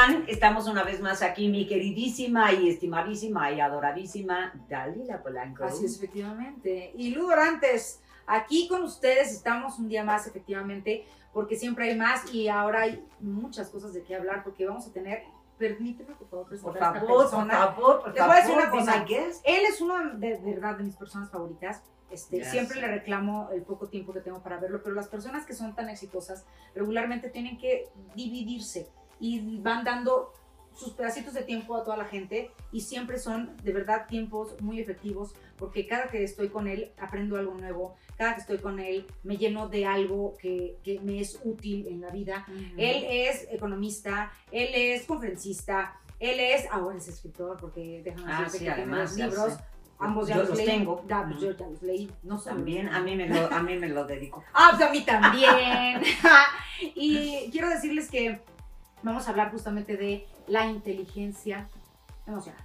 Hola, ¿cómo están? Estamos una vez más aquí, mi queridísima y estimadísima y adoradísima Dalila Polanco. Así es, efectivamente. Y Lu Dorantes, aquí con ustedes estamos un día más, efectivamente, porque siempre hay más y ahora hay muchas cosas de qué hablar, porque vamos a tener permíteme por favor Por presentar a esta favor, por persona. favor, por Te voy a decir favor, una cosa. Él es uno de, de verdad de mis personas favoritas. Este, Gracias. siempre le reclamo el poco tiempo que tengo para verlo, pero las personas que son tan exitosas regularmente tienen que dividirse y van dando sus pedacitos de tiempo a toda la gente y siempre son de verdad tiempos muy efectivos porque cada que estoy con él aprendo algo nuevo, cada que estoy con él me lleno de algo que, que me es útil en la vida. Él es economista, él es conferencista, él es, ahora es escritor, porque déjame Ah, decirte sí, que tiene además, ya libros. sé. Ambos ya Yo los, los leí. tengo. Pues yo ya los leí. No También a mí, me lo, a mí me lo dedico. Ah, pues a mí también. y quiero decirles que vamos a hablar justamente de la inteligencia emocional.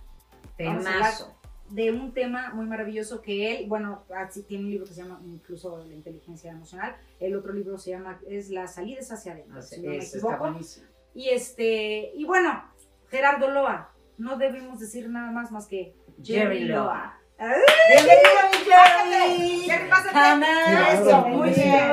Temazo. de un tema muy maravilloso que él, bueno, así tiene un libro que se llama incluso La inteligencia emocional. El otro libro se llama es Las salidas hacia adentro, si no me Eso está equivoco. buenísimo. Y este, y bueno, Gerardo Loa, no debemos decir nada más más que Jerry Loa. ¡Ay! Bienvenido, Pásate, Jerry, pásate. Jamás. Eso, Qué muy bien.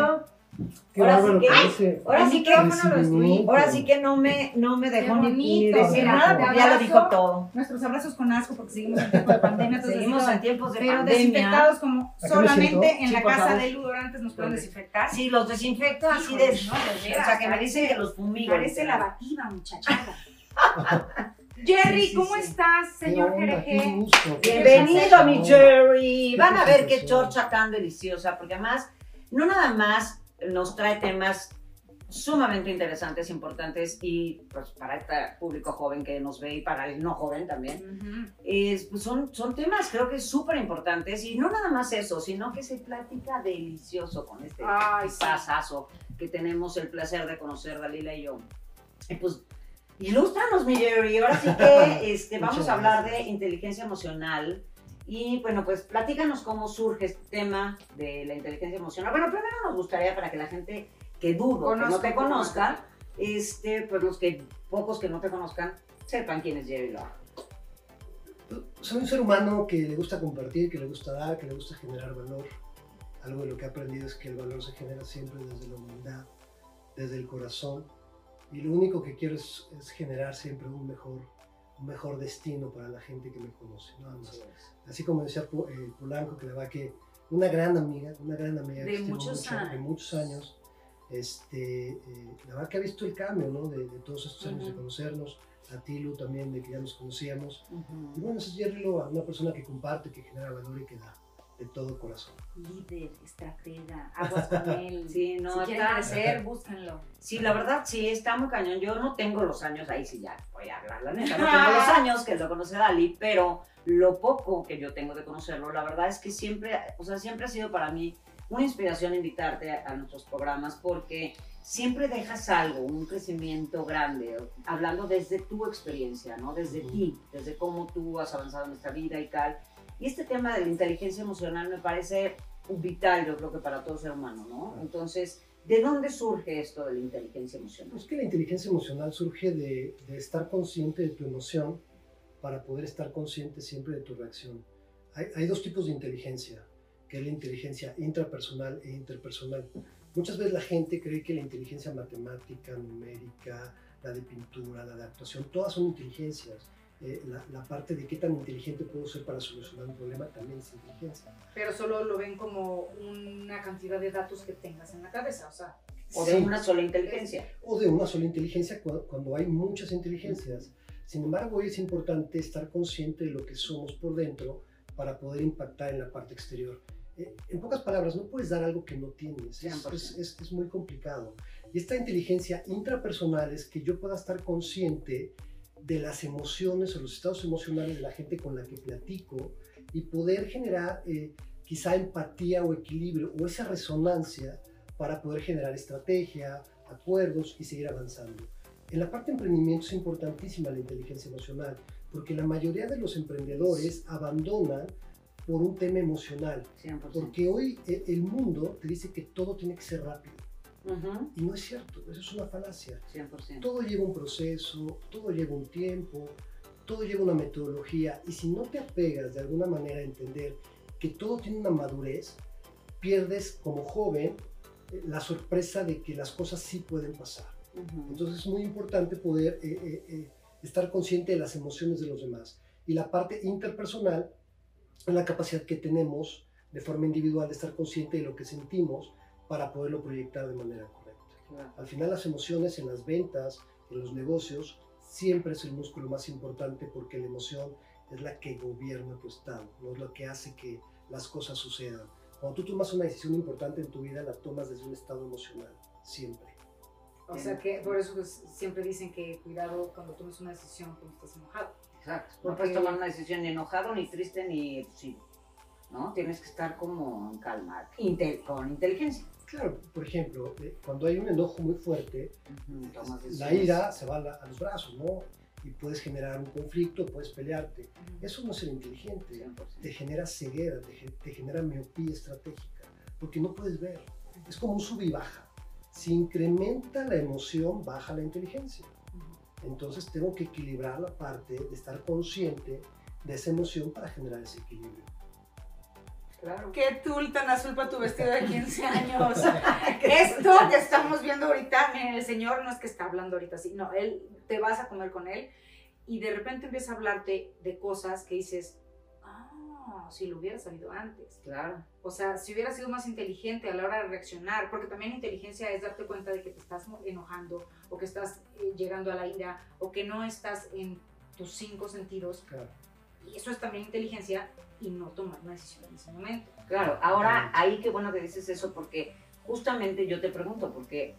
Ahora sí que- parece. Ahora sí que, ahora sí no me, no me dejó ni, decir Mira, nada, ya lo dijo todo. Nuestros abrazos con asco porque seguimos en tiempo de pandemia. entonces Seguimos en tiempos de pero pandemia. desinfectados como solamente en Sí, la casa favor. de Ludorantes nos pueden desinfectar. Sí, los desinfecto así de... no, de veras, o sea, que me dicen que los fumigo. Parece lavativa, muchachada. Jerry, Sí, sí, ¿cómo sí. estás, señor qué Bienvenido, mi. Jerry. Van a ver qué chorcha tan deliciosa, porque además, no nada más nos trae temas sumamente interesantes, importantes y pues para este público joven que nos ve y para el no joven también, Ujú. es, pues, son, son temas creo que súper importantes y no nada más eso, sino que se platica delicioso con este Ay, sí. pasazo que tenemos el placer de conocer Dalila y yo. Y pues, ilústranos, mi Jerry. Ahora sí que este, vamos a hablar de inteligencia emocional. Y bueno, pues platícanos cómo surge este tema de la inteligencia emocional. Bueno, primero nos gustaría para que la gente que dudo, que no te conozca, este, pues los que, pocos que no te conozcan, sepan quién es Jerry Loa. Soy un ser humano que le gusta compartir, que le gusta dar, que le gusta generar valor. Algo de lo que he aprendido es que el valor se genera siempre desde la humildad, desde el corazón. Y lo único que quiero es, es generar siempre un mejor, un mejor destino para la gente que me conoce, nada más. Así como decía eh, Polanco, que la verdad que una gran amiga, una gran amiga De que muchos mucho, años. de muchos años, este, eh, la verdad que ha visto el cambio, ¿no? De, de todos estos años de conocernos, a ti, Lu, también, de que ya nos conocíamos. Y bueno, es Jerry Loa, una persona que comparte, que genera valor y que da de todo corazón. Líder, estratega, aguas con él. Sí, no, si quieren está- crecer, búsquenlo. Sí, la verdad sí, está muy cañón. Yo no tengo los años, ahí sí ya voy a hablar, la neta, no tengo los años que lo conoce Dali, pero lo poco que yo tengo de conocerlo, la verdad es que siempre, o sea, siempre ha sido para mí una inspiración invitarte a, a nuestros programas porque siempre dejas algo, un crecimiento grande, hablando desde tu experiencia, ¿no? Desde ti, desde cómo tú has avanzado en esta vida y tal. Y este tema de la inteligencia emocional me parece vital, yo creo que para todo ser humano, ¿no? Entonces, ¿de dónde surge esto de la inteligencia emocional? Es que la inteligencia emocional surge de, de estar consciente de tu emoción para poder estar consciente siempre de tu reacción. Hay, hay dos tipos de inteligencia, que es la inteligencia intrapersonal e interpersonal. Muchas veces la gente cree que la inteligencia matemática, numérica, la de pintura, la de actuación, todas son inteligencias. Eh, la, la parte de qué tan inteligente puedo ser para solucionar un problema también es inteligencia. Pero solo lo ven como una cantidad de datos que tengas en la cabeza, o sea. ¿O de Sí. una sola inteligencia? o de una sola inteligencia cu- cuando hay muchas inteligencias. Sin embargo, hoy es importante estar consciente de lo que somos por dentro para poder impactar en la parte exterior. Eh, en pocas palabras, no puedes dar algo que no tienes. Es, 100%. es- es- es muy complicado. Y esta inteligencia intrapersonal es que yo pueda estar consciente de las emociones o los estados emocionales de la gente con la que platico y poder generar eh, quizá empatía o equilibrio o esa resonancia para poder generar estrategia, acuerdos y seguir avanzando. En la parte de emprendimiento es importantísima la inteligencia emocional, porque la mayoría de los emprendedores abandonan por un tema emocional, 100%. porque hoy eh, el mundo te dice que todo tiene que ser rápido. Ujú, Y no es cierto, eso es una falacia. 100%. Todo lleva un proceso, todo lleva un tiempo, todo lleva una metodología y si no te apegas de alguna manera a entender que todo tiene una madurez, pierdes como joven eh, la sorpresa de que las cosas sí pueden pasar. Ujú. Entonces es muy importante poder eh, eh, eh, estar consciente de las emociones de los demás. Y la parte interpersonal es la capacidad que tenemos de forma individual de estar consciente de lo que sentimos para poderlo proyectar de manera correcta. Claro. Al final las emociones en las ventas, en los negocios, siempre es el músculo más importante porque la emoción es la que gobierna tu estado, no es lo que hace que las cosas sucedan. Cuando tú tomas una decisión importante en tu vida, la tomas desde un estado emocional, siempre. O sea que por eso pues, siempre dicen que cuidado cuando tomes una decisión cuando estás enojado. Exacto. No Porque- puedes tomar una decisión ni enojado, ni triste, ni sí. ¿No? Tienes que estar como en calma, inte- con inteligencia. Claro, por ejemplo, eh, cuando hay un enojo muy fuerte, tomas la ira se va a, la- a los brazos, ¿no? Y puedes generar un conflicto, puedes pelearte. Eso no es ser inteligente. 100%. Te genera ceguera, te, te genera miopía estratégica, porque no puedes ver. Es como un sub y baja. Si incrementa la emoción, baja la inteligencia. Entonces tengo que equilibrar la parte de estar consciente de esa emoción para generar ese equilibrio. Claro. Qué tul tan azul para tu vestido de 15 años. Esto que estamos viendo ahorita, el señor no es que está hablando ahorita así, no, él te vas a comer con él y de repente empieza a hablarte de cosas que dices, ah, si lo hubiera sabido antes. Claro. O sea, si hubiera sido más inteligente a la hora de reaccionar, porque también inteligencia es darte cuenta de que te estás enojando o que estás eh, llegando a la ira o que no estás en tus cinco sentidos. Claro. Y eso es también inteligencia y no tomar una decisión en ese momento. Claro, ahora ahí qué bueno que dices eso porque justamente yo te pregunto, porque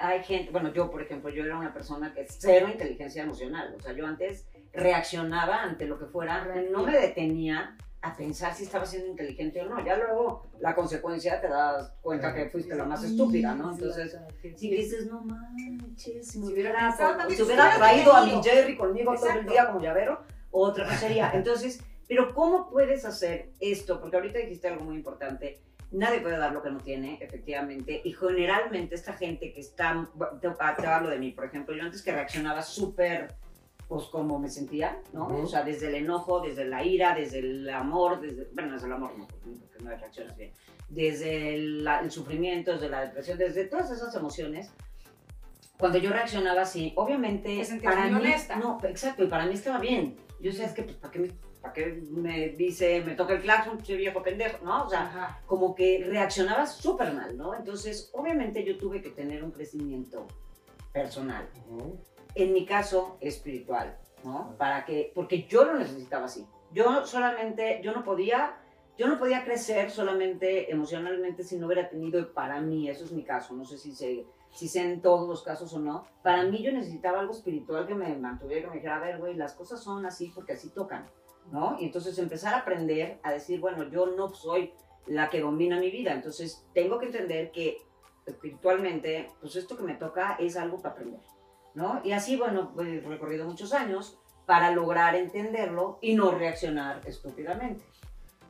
hay gente, bueno, yo por ejemplo, yo era una persona que cero inteligencia emocional, o sea, yo antes reaccionaba ante lo que fuera, no me detenía a pensar si estaba siendo inteligente o no, ya luego la consecuencia te das cuenta que fuiste la más estúpida, ¿no? Entonces, si dices, no manches, si me hubiera, si hubiera traído a mi. Jerry conmigo todo el día como llavero, otra cosa sería. Entonces, pero ¿cómo puedes hacer esto? Porque ahorita dijiste algo muy importante. Nadie puede dar lo que no tiene, efectivamente. Y generalmente esta gente que está, te, te hablo de mí, por ejemplo, yo antes que reaccionaba súper, pues como me sentía, ¿no? Ujú. O sea, desde el enojo, desde la ira, desde el amor, desde, bueno, desde el amor no, porque no reaccionas bien. Desde el, el sufrimiento, desde la depresión, desde todas esas emociones. Cuando yo reaccionaba así, obviamente Te sentías para muy mí, honesta. no, exacto, y para mí estaba bien. Yo decía, es que, pues, ¿para qué me, para qué me dice, me toca el claxon, soy viejo pendejo, ¿no? O sea, Ajá. como que reaccionaba súper mal, ¿no? Entonces, obviamente yo tuve que tener un crecimiento personal. Ujú. En mi caso, espiritual, ¿no? Para que, porque yo lo necesitaba así. Yo solamente, yo no podía, yo no podía crecer solamente emocionalmente si no hubiera tenido, para mí, eso es mi caso, no sé si se, si sé en todos los casos o no, para mí yo necesitaba algo espiritual que me mantuviera, que me dijera, a ver, güey, las cosas son así porque así tocan, ¿no? Y entonces empezar a aprender a decir, bueno, yo no soy la que domina mi vida, entonces tengo que entender que espiritualmente, pues esto que me toca es algo para aprender, ¿no? Y así, bueno, he recorrido muchos años para lograr entenderlo y no reaccionar estúpidamente,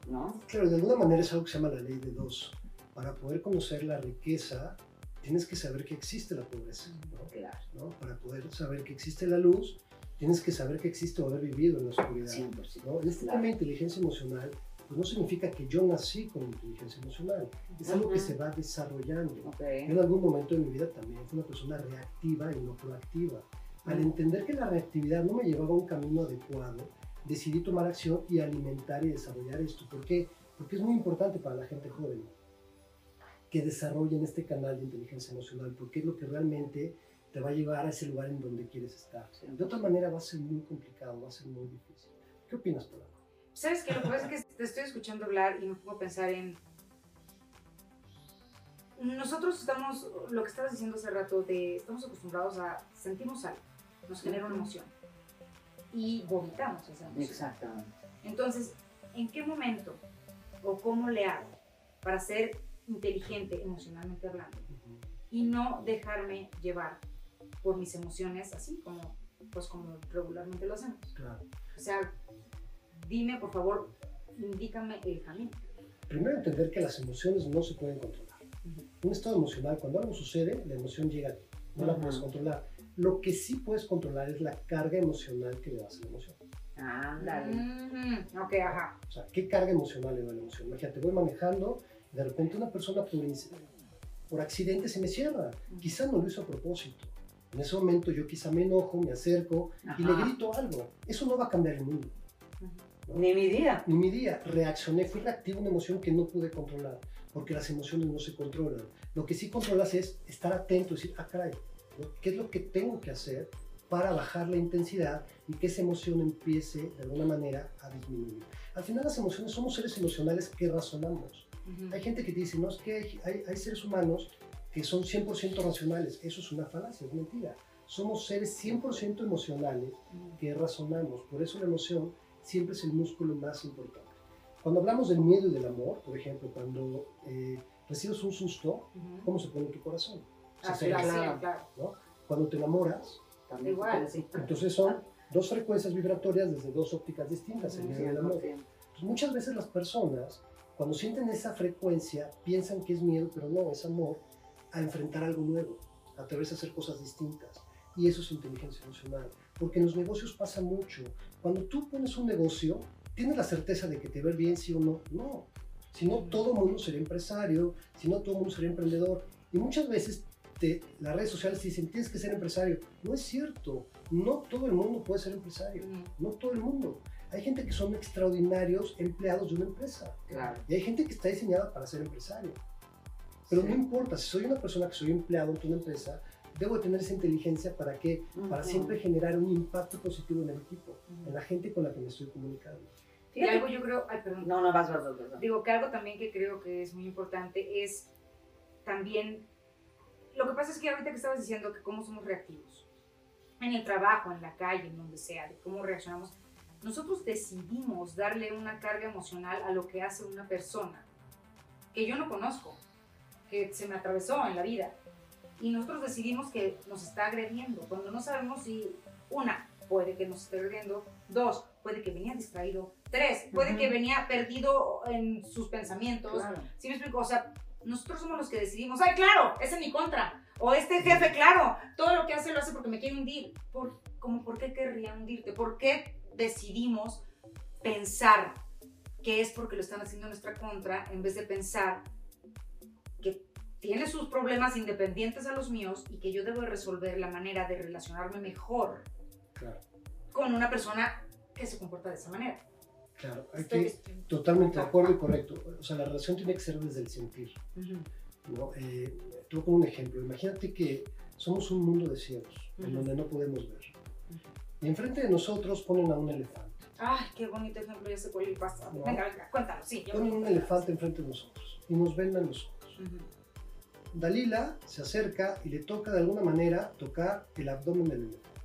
¿no? Claro, de alguna manera es algo que se llama la ley de dos. Para poder conocer la riqueza, tienes que saber que existe la pobreza. ¿no? Claro, ¿no? Para poder saber que existe la luz, tienes que saber que existe o haber vivido en la oscuridad. 100%. ¿no? En este Claro. tema de inteligencia emocional, pues no significa que yo nací con inteligencia emocional. Es algo que Ujú. se va desarrollando. Ok. Yo en algún momento de mi vida también fui una persona reactiva y no proactiva. Al entender que la reactividad no me llevaba a un camino adecuado, decidí tomar acción y alimentar y desarrollar esto. ¿Por qué? Porque es muy importante para la gente joven que desarrollen este canal de inteligencia emocional, porque es lo que realmente te va a llevar a ese lugar en donde quieres estar. Sí. De otra manera va a ser muy complicado, va a ser muy difícil. ¿Qué opinas, Polanco? ¿Sabes qué? Lo que pasa es que te estoy escuchando hablar y me pongo a pensar en... Nosotros estamos, lo que estabas diciendo hace rato, de estamos acostumbrados a sentimos algo, nos genera una emoción y vomitamos esa emoción. Exactamente. Entonces, ¿en qué momento o cómo le hago para ser inteligente emocionalmente hablando y no dejarme llevar por mis emociones así como pues como regularmente lo hacemos? Claro. O sea, dime por favor, indícame el camino. Primero entender que las emociones no se pueden controlar. un estado emocional, cuando algo sucede, la emoción llega a ti, no la puedes controlar. Lo que sí puedes controlar es la carga emocional que le das a la emoción. Ándale. Mhm. Ok, ajá. O sea, ¿qué carga emocional le da a la emoción? Imagínate, voy manejando y de repente una persona por, por accidente se me cierra. Quizá no lo hizo a propósito. En ese momento yo quizá me enojo, me acerco y le Ajá. grito algo. Eso no va a cambiar el mundo. Ni mi día. Ni mi día, reaccioné, fui reactivo a una emoción que no pude controlar, porque las emociones no se controlan. Lo que sí controlas es estar atento decir, ah, caray, ¿no? ¿qué es lo que tengo que hacer para bajar la intensidad y que esa emoción empiece de alguna manera a disminuir? Al final las emociones somos seres emocionales que razonamos. Ujú. Hay gente que te dice, no, es que hay, hay- hay seres humanos que son 100% racionales. Eso es una falacia, es mentira. Somos seres 100% emocionales que razonamos. Por eso la emoción siempre es el músculo más importante. Cuando hablamos del miedo y del amor, por ejemplo, cuando eh, recibes un susto, Ujú. ¿cómo se pone tu corazón? Se Ah, sí, claro, claro. Cuando te enamoras, También Igual. ser. entonces son dos frecuencias vibratorias desde dos ópticas distintas, el miedo y el amor. Entonces, muchas veces las personas, cuando sienten esa frecuencia, piensan que es miedo, pero no, es amor a enfrentar algo nuevo, a atreverse a hacer cosas distintas. Y eso es inteligencia emocional. Porque en los negocios pasa mucho. Cuando tú pones un negocio, tienes la certeza de que te va bien, sí o no. No. Si no, todo el mundo sería empresario, si no, todo el mundo sería emprendedor. Y muchas veces te- las redes sociales te dicen, tienes que ser empresario. No es cierto. No todo el mundo puede ser empresario. No todo el mundo. Hay gente que son extraordinarios empleados de una empresa. Claro. Y hay gente que está diseñada para ser empresario. Pero Sí. no importa, si soy una persona que soy empleado de una empresa, debo de tener esa inteligencia para que para Ujú. siempre generar un impacto positivo en el equipo, Ujú. en la gente con la que me estoy comunicando. Y algo yo creo, ay, perdón. No, no vas, vas, vas, vas. Digo que algo también que creo que es muy importante es también, lo que pasa es que ahorita que estabas diciendo que cómo somos reactivos, en el trabajo, en la calle, en donde sea, de cómo reaccionamos, nosotros decidimos darle una carga emocional a lo que hace una persona que yo no conozco, que se me atravesó en la vida. Y nosotros decidimos que nos está agrediendo, cuando no sabemos si, una, puede que nos esté agrediendo, dos, puede que venía distraído, tres, puede Ujú. que venía perdido en sus pensamientos. Claro. ¿Sí me explico? O sea, nosotros somos los que decidimos, ¡ay, claro! Es en mi contra. O este jefe, claro, todo lo que hace lo hace porque me quiere hundir. ¿Por, como, ¿Por qué querría hundirte? ¿Por qué decidimos pensar que es porque lo están haciendo en nuestra contra en vez de pensar tiene sus problemas independientes a los míos y que yo debo de resolver la manera de relacionarme mejor Claro, con una persona que se comporta de esa manera? claro. Que, totalmente de acuerdo y correcto. O sea, la relación tiene que ser desde el sentir. Ujú. ¿no? Eh, te voy a poner un ejemplo. Imagínate que somos un mundo de ciegos, en Ujú. donde no podemos ver. Y enfrente de nosotros ponen a un elefante. Ay, qué bonito ejemplo, ya sé cuál le pasa. No. Venga, venga, cuéntalo, sí. Ponen un elefante enfrente de nosotros y nos vendan los ojos. Dalila se acerca y le toca de alguna manera tocar el abdomen del elefante.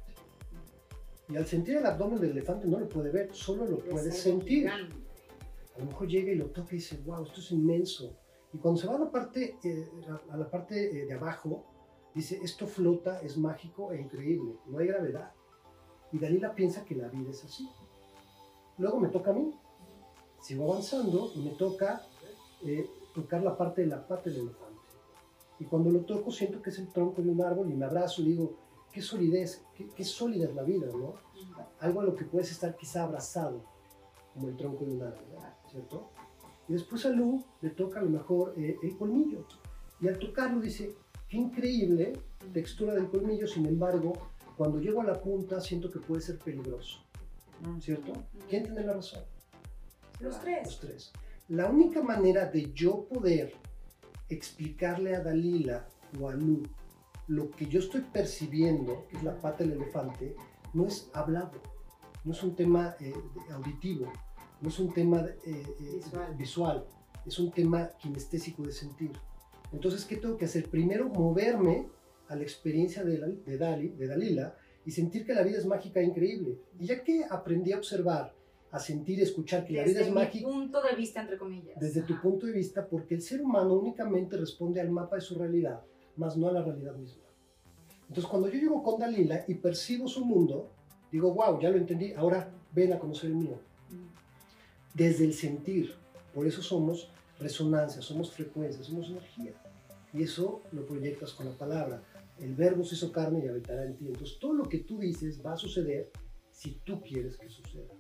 Y al sentir el abdomen del elefante no lo puede ver, solo lo puede sentir. A lo mejor llega y lo toca y dice, wow, esto es inmenso. Y cuando se va a la parte, eh, a la parte eh, de abajo, dice, esto flota, es mágico e increíble, no hay gravedad. Y Dalila piensa que la vida es así. Luego me toca a mí. Sigo avanzando y me toca eh, tocar la parte de la pata del elefante. Y cuando lo toco siento que es el tronco de un árbol y me abrazo y digo, qué solidez, qué, qué sólida es la vida, ¿no? Algo a lo que puedes estar quizá abrazado, como el tronco de un árbol. ¿cierto? Y después a Lu le toca a lo mejor eh, el colmillo. Y al tocarlo dice, qué increíble textura del colmillo, sin embargo, cuando llego a la punta siento que puede ser peligroso, ¿cierto? ¿Quién tiene la razón? Los Los tres. tres. La única manera de yo poder explicarle a Dalila o a Lu lo que yo estoy percibiendo, que es la pata del elefante, no es hablado, no es un tema eh, auditivo, no es un tema eh, eh, Visual. visual, es un tema kinestésico de sentir. Entonces, ¿qué tengo que hacer? Primero, moverme a la experiencia de, la- de, Dali, de Dalila y sentir que la vida es mágica e increíble. Y ya que aprendí a observar, a sentir, escuchar que la vida Desde es mágica, punto de vista, entre comillas. desde tu Ajá. punto de vista, porque el ser humano únicamente responde al mapa de su realidad, más no a la realidad misma. Entonces, cuando yo llego con Dalila y percibo su mundo, digo, wow, ya lo entendí, ahora ven a conocer el mío. Desde el sentir, por eso somos resonancia, somos frecuencia, somos energía. y eso lo proyectas con la palabra. El verbo se hizo carne y habitará en ti. Entonces todo lo que tú dices va a suceder si tú quieres que suceda.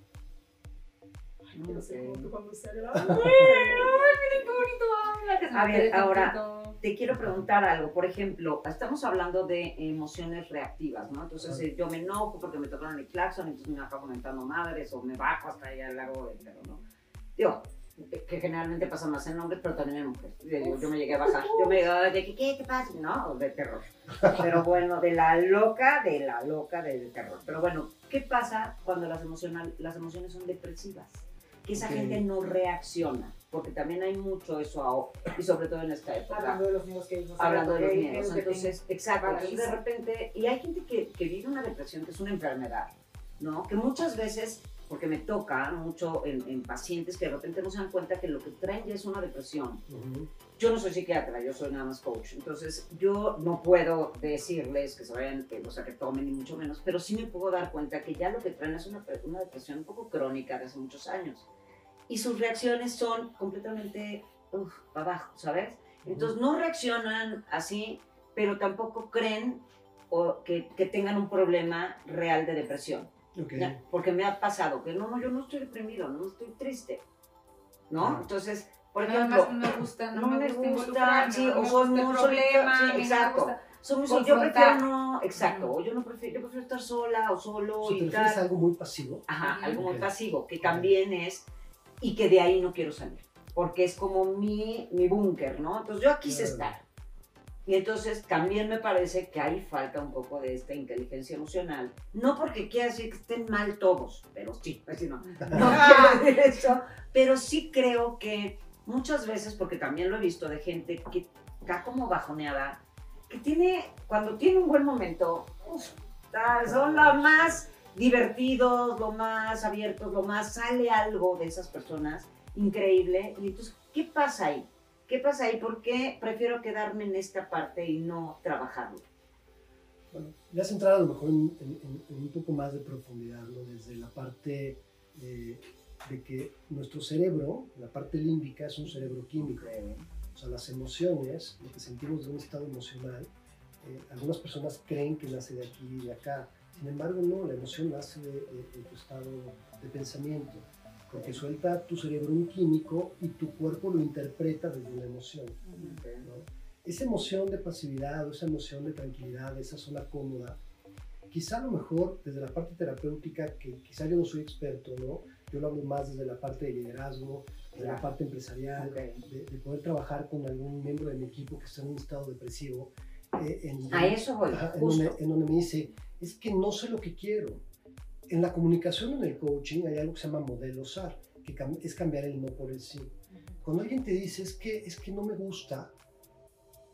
Ay, tú cuando A ver, ahora te quiero preguntar algo. Por ejemplo, estamos hablando de emociones reactivas, ¿no? Entonces eh, yo me enojo porque me tocaron el claxon, entonces me acabo comentando madres o me bajo hasta allá al lago del ¿no? Digo, que generalmente pasa más en hombres, pero también en mujeres. Yo, yo me llegué a bajar. Yo me llegué de que, ¿qué te pasa? No, de terror. Pero bueno, de la loca, de la loca del terror. Pero bueno, ¿qué pasa cuando las, emocional, las emociones son depresivas? Que esa gente no reacciona. Porque también hay mucho eso ahora, y sobre todo en esta época. Hablando de los miedos que vimos. Hablando de los miedos. Entonces, exacto. Entonces, de repente, y hay gente que, que vive una depresión que es una enfermedad, ¿no? Que muchas veces porque me toca mucho en, pacientes que de repente no se dan cuenta que lo que traen ya es una depresión. Yo no soy psiquiatra, yo soy nada más coach, entonces yo no puedo decirles que se vayan, o sea, que tomen ni mucho menos, pero sí me puedo dar cuenta que ya lo que traen es una, una depresión un poco crónica de hace muchos años. Y sus reacciones son completamente uf, abajo, ¿sabes? Entonces no reaccionan así, pero tampoco creen o que, que tengan un problema real de depresión. Porque me ha pasado que no, no, yo no estoy deprimido, no estoy triste. ¿No? Entonces, por ejemplo, no me gusta, no, no me gusta, sí, o soy muy problema, sí, exacto. Yo prefiero no, exacto, o yo no prefiero, yo prefiero estar sola o solo o y tal. algo muy pasivo. Ajá, algo muy pasivo, que también es, y que de ahí no quiero salir, porque es como mi, mi búnker, ¿no? Entonces yo quise estar. Y entonces también me parece que ahí falta un poco de esta inteligencia emocional. No porque quiera decir que estén mal todos, pero sí, pues no, no quiero decir eso. Pero sí creo que muchas veces, porque también lo he visto de gente que está como bajoneada, que tiene, cuando tiene un buen momento, son los más divertidos, lo más abiertos, lo más sale algo de esas personas increíble. Y entonces, ¿qué pasa ahí? ¿Qué pasa ahí? ¿Por qué prefiero quedarme en esta parte y no trabajarlo? Bueno, ya has entrado a lo mejor en, un poco más de profundidad, ¿no? Desde la parte eh, de que nuestro cerebro, la parte límbica, es un cerebro químico. O sea, las emociones, lo que sentimos de un estado emocional, eh, algunas personas creen que nace de aquí y de acá. Sin embargo, no, la emoción nace de, de tu estado de pensamiento porque suelta tu cerebro un químico y tu cuerpo lo interpreta desde una emoción. Esa emoción de pasividad o esa emoción de tranquilidad, esa zona cómoda, quizá a lo mejor desde la parte terapéutica, que quizá yo no soy experto, ¿no? Yo lo hablo más desde la parte de liderazgo, de la parte empresarial, de, poder trabajar con algún miembro de mi equipo que está en un estado depresivo. Eh, en, a eso voy. en donde me dice, es que no sé lo que quiero en la comunicación, en el coaching, hay algo que se llama modelo SAR, que es cambiar el no por el sí. Cuando alguien te dice, es que, es que no me gusta,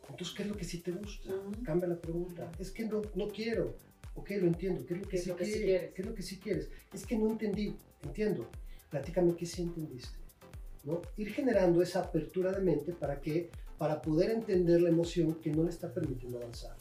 entonces, ¿qué es lo que sí te gusta? Cambia la pregunta. Es que no, no quiero. Ok, lo entiendo. ¿Qué es lo que, sí, quieres? ¿Qué es lo que sí quieres? Es que no entendí. Entiendo. Platícame qué sí entendiste. ¿no? Ir generando esa apertura de mente para que, para poder entender la emoción que no le está permitiendo avanzar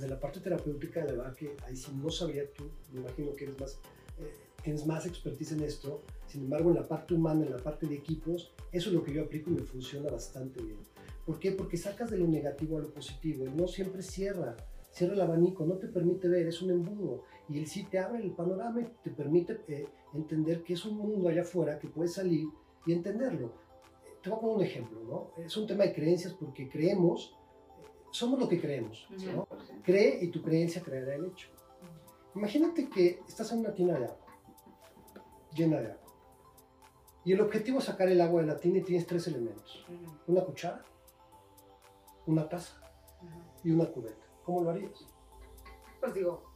de la parte terapéutica, de verdad que ahí sí no sabía tú, me imagino que eres más, eh, tienes más expertise en esto, sin embargo en la parte humana, en la parte de equipos, eso es lo que yo aplico y me funciona bastante bien. ¿Por qué? Porque sacas de lo negativo a lo positivo, y no siempre cierra, cierra el abanico, no te permite ver, es un embudo, y el sí te abre el panorama y te permite eh, entender que es un mundo allá afuera que puedes salir y entenderlo. Te voy a poner un ejemplo, ¿no? Es un tema de creencias porque creemos somos lo que creemos. ¿no? Cree y tu creencia creará el hecho. Imagínate que estás en una tina de agua, llena de agua. Y el objetivo es sacar el agua de la tina y tienes tres elementos. Una cuchara, una taza y una cubeta. ¿Cómo lo harías? Pues digo,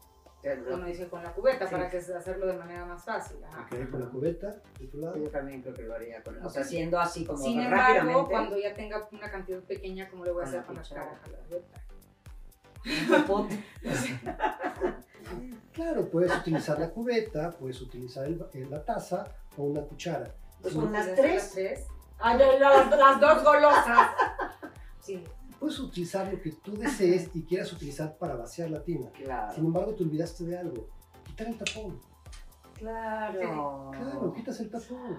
uno dice con la cubeta para que hacerlo de manera más fácil. Ok, con la cubeta de tu lado. Yo también creo que lo haría con O sea, haciendo así como Sin embargo, cuando ya tenga una cantidad pequeña, ¿cómo le voy a hacer con la cara a la cubeta? claro, puedes utilizar la cubeta, puedes utilizar el, la taza o una cuchara. Pues son las tres. Ah, las, las dos golosas. Sí puedes utilizar lo que tú desees y quieras utilizar para vaciar la tina. Sin embargo, te olvidaste de algo. Quitar el tapón. Claro. Claro, quitas el tapón.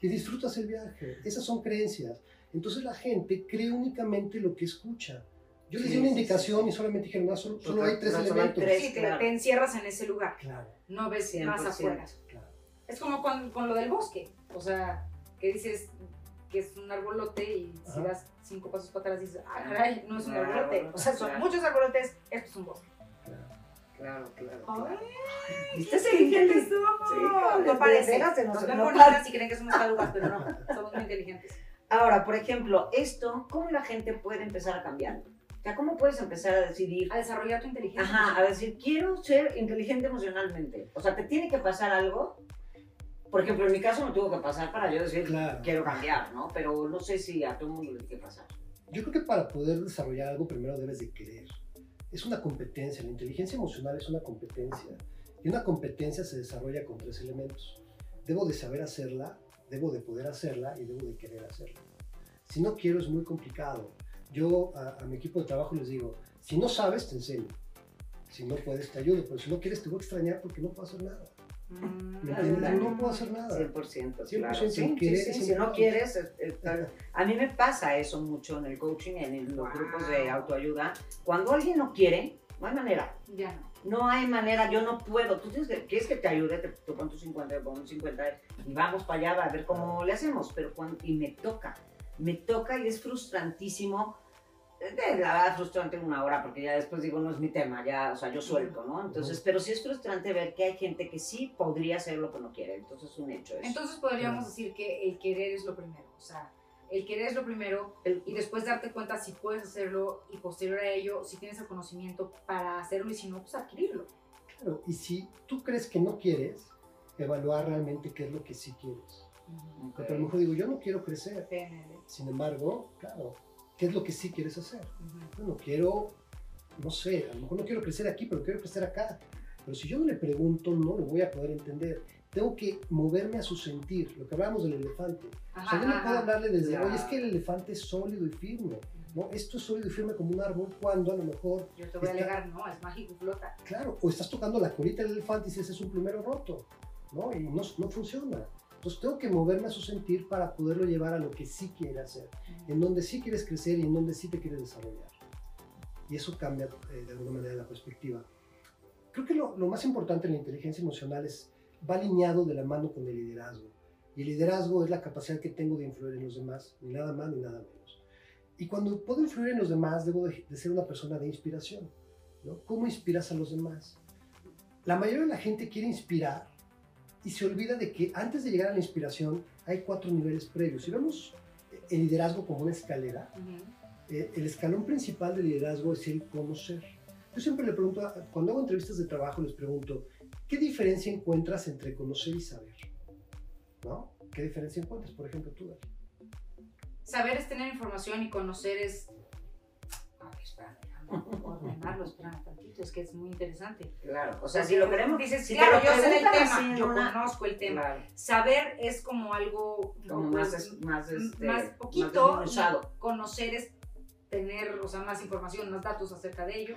Y disfrutas el viaje. Esas son creencias. Entonces la gente cree únicamente lo que escucha. Yo les Sí, di una sí, indicación sí. y solamente dijeron, no, solo, solo hay tres no elementos. tres. Sí, te, claro. te encierras en ese lugar, Claro, no ves 100%. más afuera. claro. Es como con, con lo del bosque, o sea, que dices que es un arbolote y si Ajá. das cinco pasos para atrás dices, ah, caray, no es un Claro, arbolote. O sea, son claro. muchos arbolotes, esto es un bosque. Claro, claro. Ay, claro. ¿Viste qué inteligentes somos? Sí, claro, no parece. nos- ven no y creen que somos tarugas, pero no, somos muy inteligentes. Ahora, por ejemplo, esto, ¿cómo la gente puede empezar a cambiar? O sea, ¿cómo puedes empezar a decidir, A desarrollar tu inteligencia. ajá, a decir, quiero ser inteligente emocionalmente? O sea, ¿te tiene que pasar algo? Por ejemplo, en mi caso me tuvo que pasar para yo decir, Claro. quiero cambiar, ¿no? Pero no sé si a todo el mundo le tiene que pasar. Yo creo que para poder desarrollar algo primero debes de querer. Es una competencia, la inteligencia emocional es una competencia. Y una competencia se desarrolla con tres elementos. Debo de saber hacerla, debo de poder hacerla y debo de querer hacerla. Si no quiero es muy complicado. Yo a, a mi equipo de trabajo les digo, si no sabes te enseño. Si no puedes te ayudo, pero si no quieres te voy a extrañar porque no puedo hacer nada. No puedo hacer nada. 100%, 100%, claro. Sí, sí, querer sí, es si no quieres, es- es- a mí me pasa eso mucho en el coaching, en los Wow. grupos de autoayuda. Cuando alguien no quiere, no hay manera. Ya no. No hay manera, yo no puedo. Tú tienes que, quieres que te ayude, te, te pongo tus 50, te pongo 50 y vamos para allá a ver cómo le hacemos. Pero cuando, y me toca, me toca y es frustrantísimo. De la verdad, frustrante una hora, porque ya después digo, no es mi tema, ya, o sea, yo suelto, ¿no? Entonces, pero sí es frustrante ver que hay gente que sí podría hacer lo que no quiere. Entonces, es un hecho eso. Entonces podríamos Claro. decir que el querer es lo primero. O sea, el querer es lo primero El- y después darte cuenta si puedes hacerlo y posterior a ello, si tienes el conocimiento para hacerlo y si no, pues adquirirlo. Claro, y si tú crees que no quieres, evaluar realmente qué es lo que sí quieres. Ok. Porque a lo mejor digo, yo no quiero crecer. PNL. Sin embargo, claro, ¿qué es lo que sí quieres hacer? Bueno, quiero, no sé, a lo mejor no quiero crecer aquí, pero quiero crecer acá. Pero si yo no le pregunto, no lo voy a poder entender. Tengo que moverme a su sentir, lo que hablábamos del elefante. O sea, yo no Ajá, puedo ajá. hablarle desde, Claro. oye, es que el elefante es sólido y firme. ¿no? Esto es sólido y firme como un árbol cuando a lo mejor, Yo te voy a Está- alegar, no, es mágico flota. claro, o estás tocando la colita del elefante y dices, es un plumero roto, ¿no? Y no, no funciona. Entonces tengo que moverme a su sentir para poderlo llevar a lo que sí quiere hacer, en donde sí quieres crecer y en donde sí te quieres desarrollar. Y eso cambia eh, de alguna manera la perspectiva. Creo que lo, lo más importante en la inteligencia emocional es, va alineado de la mano con el liderazgo. Y el liderazgo es la capacidad que tengo de influir en los demás, ni nada más ni nada menos. Y cuando puedo influir en los demás, debo de, de ser una persona de inspiración. ¿no? ¿Cómo inspiras a los demás? La mayoría de la gente quiere inspirar y se olvida de que antes de llegar a la inspiración hay cuatro niveles previos. Si vemos el liderazgo como una escalera, eh, el escalón principal del liderazgo es el conocer. Yo siempre le pregunto, a- cuando hago entrevistas de trabajo, les pregunto, ¿qué diferencia encuentras entre conocer y saber? ¿No? ¿Qué diferencia encuentras? Por ejemplo, tú. Saber es tener información y conocer es... A ver, espérame, espérame tantito, es que es muy interesante. Claro, o sea, si lo queremos, Dices, si claro, yo sé preguntan tema, yo una- conozco el tema. Claro, Saber es como algo... como pues, más, es- más, este, más más poquito, y conocer es tener, o sea, más información, más datos acerca de ello.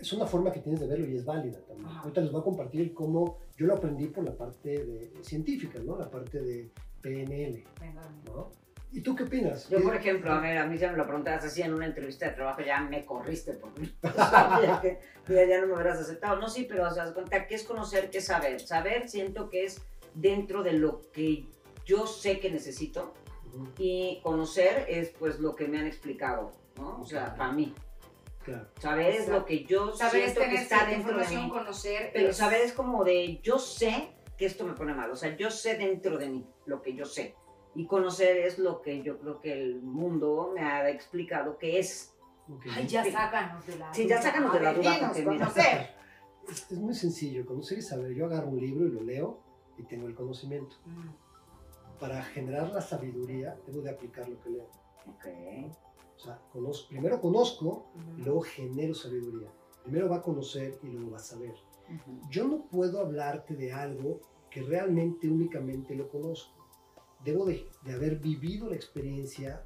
Es una forma que tienes de verlo y es válida también. Ajá. Ahorita les voy a compartir cómo yo lo aprendí por la parte de, científica, ¿no? La parte de PNL, Venga, ¿no? ¿Y tú qué opinas? Yo, ¿Qué- por ejemplo, a ver, a mí se me lo preguntabas así en una entrevista de trabajo, ya me corriste porque no sabía que ya, ya no me hubieras aceptado. No, sí, pero o sea, cuenta, ¿qué es conocer? ¿Qué es saber? Saber siento que es dentro de lo que yo sé que necesito Ujú, y conocer es pues lo que me han explicado, ¿no? O sea, para mí. Claro. Saber es lo que yo Saber es siento que tener está dentro de mí. conocer. Pero es- saber es como de, yo sé que esto me pone mal, o sea, yo sé dentro de mí lo que yo sé. Y conocer es lo que yo creo que el mundo me ha explicado que es. ok. Ay, ya sácanos de la Sí, ya duda. sácanos de la duda, conocer. Es, muy sencillo, conocer y saber. Yo agarro un libro y lo leo y tengo el conocimiento. Mm, Para generar la sabiduría, debo de aplicar lo que leo. Ok. O sea, conozco, primero conozco y luego genero sabiduría. Primero va a conocer y luego va a saber. Yo no puedo hablarte de algo que realmente únicamente lo conozco. Debo de, de haber vivido la experiencia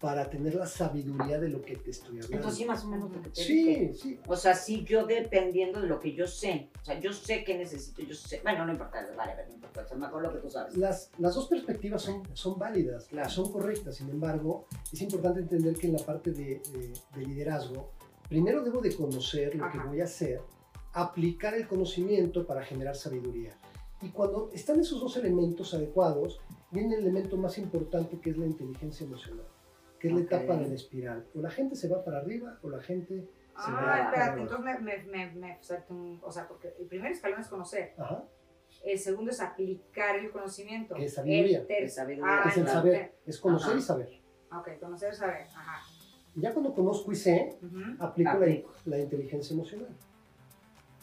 para tener la sabiduría de lo que te estoy hablando. Entonces sí, más o menos lo que te Sí, dije. sí. O sea, sí, yo dependiendo de lo que yo sé. O sea, yo sé que necesito, yo sé. Bueno, no importa, vale, no importa. Es mejor lo que tú sabes. Las, las dos perspectivas son, son válidas, Claro. son correctas. Sin embargo, es importante entender que en la parte de, de- de liderazgo, primero debo de conocer lo que voy a hacer, aplicar el conocimiento para generar sabiduría. Y cuando están esos dos elementos adecuados, viene el elemento más importante que es la inteligencia emocional, que es Ok. la etapa de la espiral. O la gente se va para arriba o la gente se va Ah, para espérate, abajo. entonces me, me, me, me o sea, porque el primer escalón es conocer, Ajá, el segundo es aplicar el conocimiento. Que es sabiduría. El ter- Es sabiduría. Ah, es el claro. saber, es conocer Ajá. y saber. Ok, conocer, saber, ajá. Y ya cuando conozco y sé, Ujú. aplico la, Aplico. la inteligencia emocional.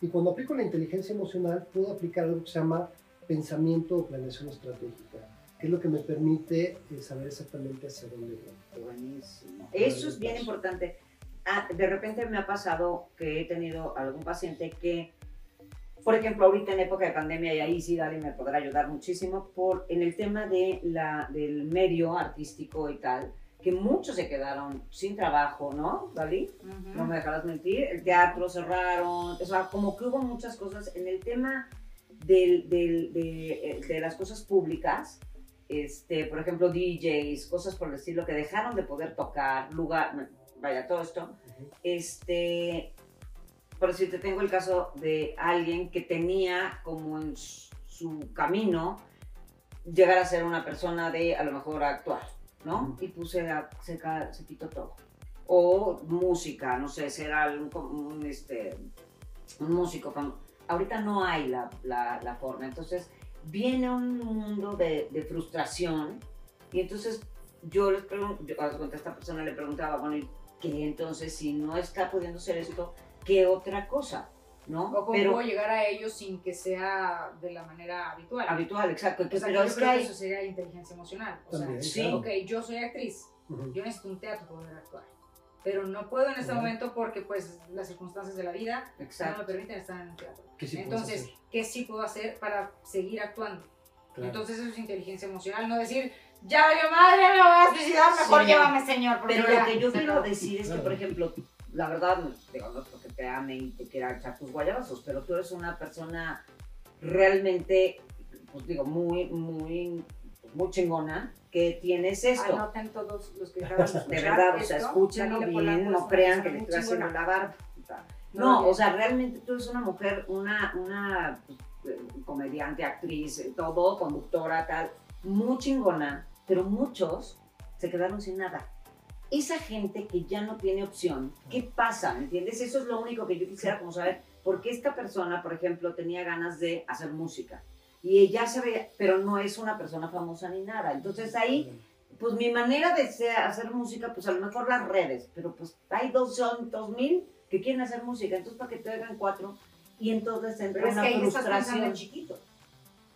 Y cuando aplico la inteligencia emocional, puedo aplicar algo que se llama pensamiento o planeación estratégica, que es lo que me permite eh, saber exactamente hacia dónde voy. Buenísimo. Eso es bien importante. Ah, de repente me ha pasado que he tenido algún paciente que, por ejemplo, ahorita en época de pandemia, y ahí sí Dali me podrá ayudar muchísimo, por, en el tema de la, del medio artístico y tal, que muchos se quedaron sin trabajo, ¿no, Dali? Ujú. no me dejarás mentir, el teatro cerraron, o sea, como que hubo muchas cosas en el tema del- del- de, eh, de las cosas públicas, este, por ejemplo, DJs, cosas por el estilo, que dejaron de poder tocar, lugar, vaya, todo esto, este, por decirte, tengo el caso de alguien que tenía como en su camino llegar a ser una persona de, a lo mejor, actuar, ¿no? Ujú. Y puse, se, se quitó todo o música, no sé, ser algún, un, este, un músico. ahorita no hay la, la- la forma, entonces viene un mundo de, de frustración y entonces yo les pregunto, yo, de cuenta, esta persona le preguntaba, bueno, ¿y qué entonces si no está pudiendo ser esto, qué otra cosa? ¿No? O cómo Pero puedo llegar a ellos sin que sea de la manera habitual. habitual, exacto. O sea, pero yo es que creo que hay... eso sería inteligencia emocional. O También, sea, sí. ok, yo soy actriz, Ujú. yo necesito un teatro para poder actuar. Pero no puedo en este Ujú. momento porque pues las circunstancias de la vida no Exacto. me permiten estar en el teatro. ¿Qué sí Entonces? ¿qué sí puedo hacer para seguir actuando? Claro. Entonces eso es inteligencia emocional, no decir, ya valió madre, me voy a suicidar, mejor Sí. llévame señor. Pero ya lo que yo quiero acabó". decir es que, por ejemplo, la verdad, digo, no porque te ame y te quiera echar tus guayabazos, pero tú eres una persona realmente, pues digo, muy, muy, muy chingona, tienes esto. Anoten todos los que acaban de de verdad, o sea, esto, escúchenlo bien, no crean que le estoy haciendo la barba. No, o sea, realmente tú eres una mujer, una, una pues, comediante, actriz, eh, todo, conductora, tal, muy chingona, pero muchos se quedaron sin nada. Esa gente que ya no tiene opción, ¿qué pasa? ¿Me entiendes? Eso es lo único que yo quisiera como saber, porque esta persona, por ejemplo, tenía ganas de hacer música y ella se ve, pero no es una persona famosa ni nada. Entonces ahí pues mi manera de hacer música, pues a lo mejor las redes, pero pues hay dos, dos mil que quieren hacer música, entonces para que te oigan cuatro, y entonces entra Pero es que una ahí pensando frustración. chiquito.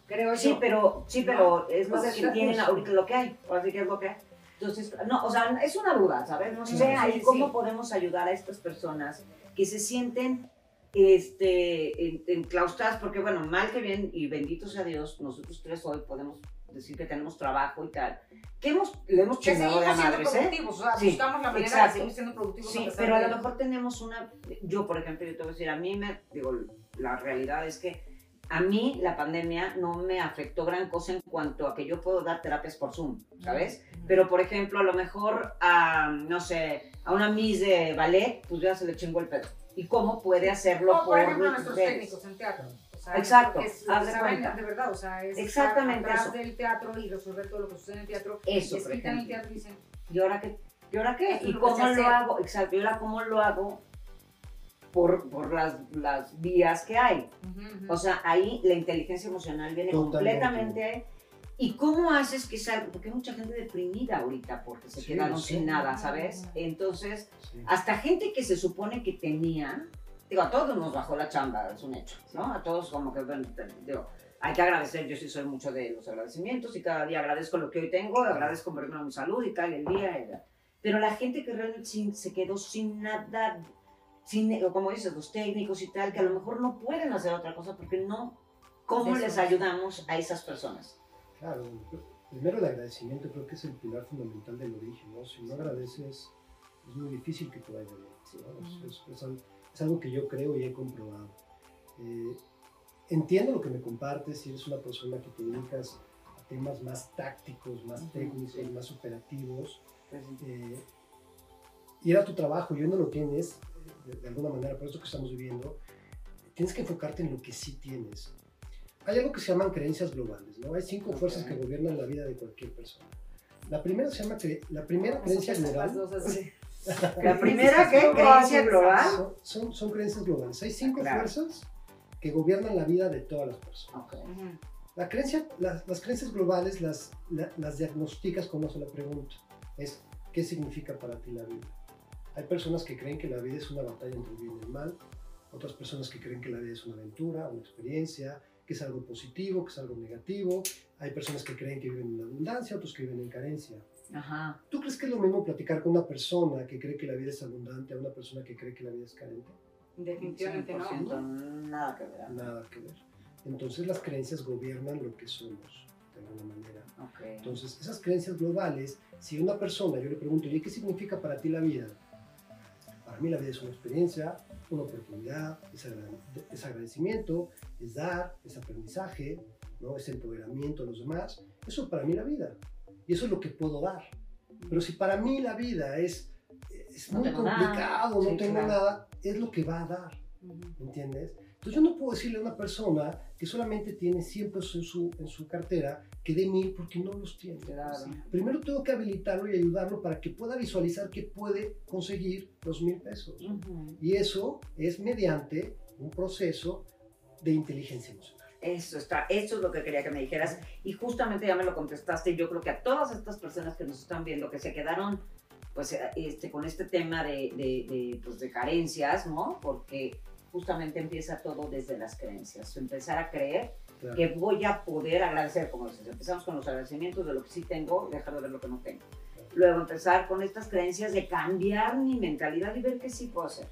Creo Sí, yo. pero, sí, pero es lo sea, que tienen ahorita lo que hay, así que es lo que hay. Entonces, no, o sea, es una duda, ¿sabes? No sé sí, ahí sí. cómo podemos ayudar a estas personas que se sienten este, en- enclaustradas, porque bueno, mal que bien, y bendito sea Dios, nosotros tres hoy podemos decir que tenemos trabajo y tal, que hemos, le hemos chingado de a madres, ¿eh? o sea, Sí, buscamos la manera exacto. de seguir siendo productivos. Sí, pesar pero a lo mejor tenemos una, yo por ejemplo, yo te voy a decir, a mí me, digo, la realidad es que a mí la pandemia no me afectó gran cosa en cuanto a que yo puedo dar terapias por Zoom, ¿sabes? Pero por ejemplo, a lo mejor a, no sé, a una Miss de ballet, pues ya se le chingó el pedo. ¿Y cómo puede hacerlo O, por ejemplo, redes? nuestros técnicos en teatro. O sea, Exacto, es- haz de cuenta. de verdad, o sea, es Exactamente estar atrás eso. del teatro y resolver todo lo que sucede en el teatro. Eso, por quitan el teatro y dicen, ¿Y ahora qué? ¿Y ahora qué? ¿Y cómo lo hacer. hago? Exacto, ¿y ahora cómo lo hago? Por, por las, las vías que hay. ujú, ujú. O sea, ahí la inteligencia emocional viene Totalmente. completamente. ¿Y cómo haces que salga? Porque hay mucha gente deprimida ahorita porque se Sí, quedaron sí. sin nada, ¿sabes? Entonces, Sí. hasta gente que se supone que tenía, digo, a todos nos bajó la chamba, es un hecho, ¿no? A todos como que, bueno, digo, hay que agradecer, yo sí soy mucho de los agradecimientos y cada día agradezco lo que hoy tengo, agradezco por ejemplo mi salud y tal, el día, tal. pero la gente que realmente se quedó sin nada, sin, como dices, los técnicos y tal, que a lo mejor no pueden hacer otra cosa porque no, ¿cómo les es. ayudamos a esas personas? Claro. Primero el agradecimiento creo que es el pilar fundamental del origen, ¿no? Si no agradeces, es muy difícil que te vaya bien. ¿no? Es- es, es algo, es algo que yo creo y he comprobado. Eh, entiendo lo que me compartes, si eres una persona que te dedicas a temas más tácticos, más técnicos, sí. más operativos, Pues sí. eh, y era tu trabajo y hoy no lo tienes, eh, de, de alguna manera, por esto que estamos viviendo, tienes que enfocarte en lo que sí tienes. Hay algo que se llaman creencias globales, ¿no? Hay cinco fuerzas que gobiernan la vida de cualquier persona. La primera se llama, cre- la primera creencia global, dos así. La primera, ¿qué? Global, Creencia global. son, son, son creencias globales. Hay cinco Claro. fuerzas que gobiernan la vida de todas las personas. La creencia, las, las creencias globales las, la- las diagnosticas con una sola pregunta. Es, ¿qué significa para ti la vida? Hay personas que creen que la vida es una batalla entre el bien y el mal. Otras personas que creen que la vida es una aventura, una experiencia, que es algo positivo, que es algo negativo. Hay personas que creen que viven en abundancia, otros que viven en carencia. Ajá. ¿Tú crees que es lo mismo platicar con una persona que cree que la vida es abundante a una persona que cree que la vida es carente? Definitivamente no. 100% nada que ver. Nada que ver. Entonces las creencias gobiernan lo que somos, de alguna manera. Ok. Entonces, esas creencias globales, si una persona, yo le pregunto, ¿y qué significa para ti la vida? Para mí la vida es una experiencia, una oportunidad, es, agra- es agradecimiento, es dar, es aprendizaje, ¿no? es empoderamiento a los demás. Eso es para mí la vida. Y eso es lo que puedo dar. Pero si para mí la vida es, es No muy tengo nada. complicado, no Sí, tengo claro. nada, es lo que va a dar. Ujú. ¿Me entiendes? Entonces yo no puedo decirle a una persona que solamente tiene 100 pesos en su, en su cartera que dé mil porque no los tiene. Claro. Primero tengo que habilitarlo y ayudarlo para que pueda visualizar que puede conseguir los mil pesos. Y eso es mediante un proceso de inteligencia emocional. Eso está, eso es lo que quería que me dijeras. Y justamente ya me lo contestaste. Yo creo que a todas estas personas que nos están viendo, que se quedaron pues, este, con este tema de, de, de, pues, de carencias, ¿no? Porque justamente empieza todo desde las creencias. Empezar a creer Claro. que voy a poder agradecer, como dices, empezamos con los agradecimientos de lo que sí tengo, dejar de ver lo que no tengo. Luego empezar con estas creencias de cambiar mi mentalidad y ver qué sí puedo hacer.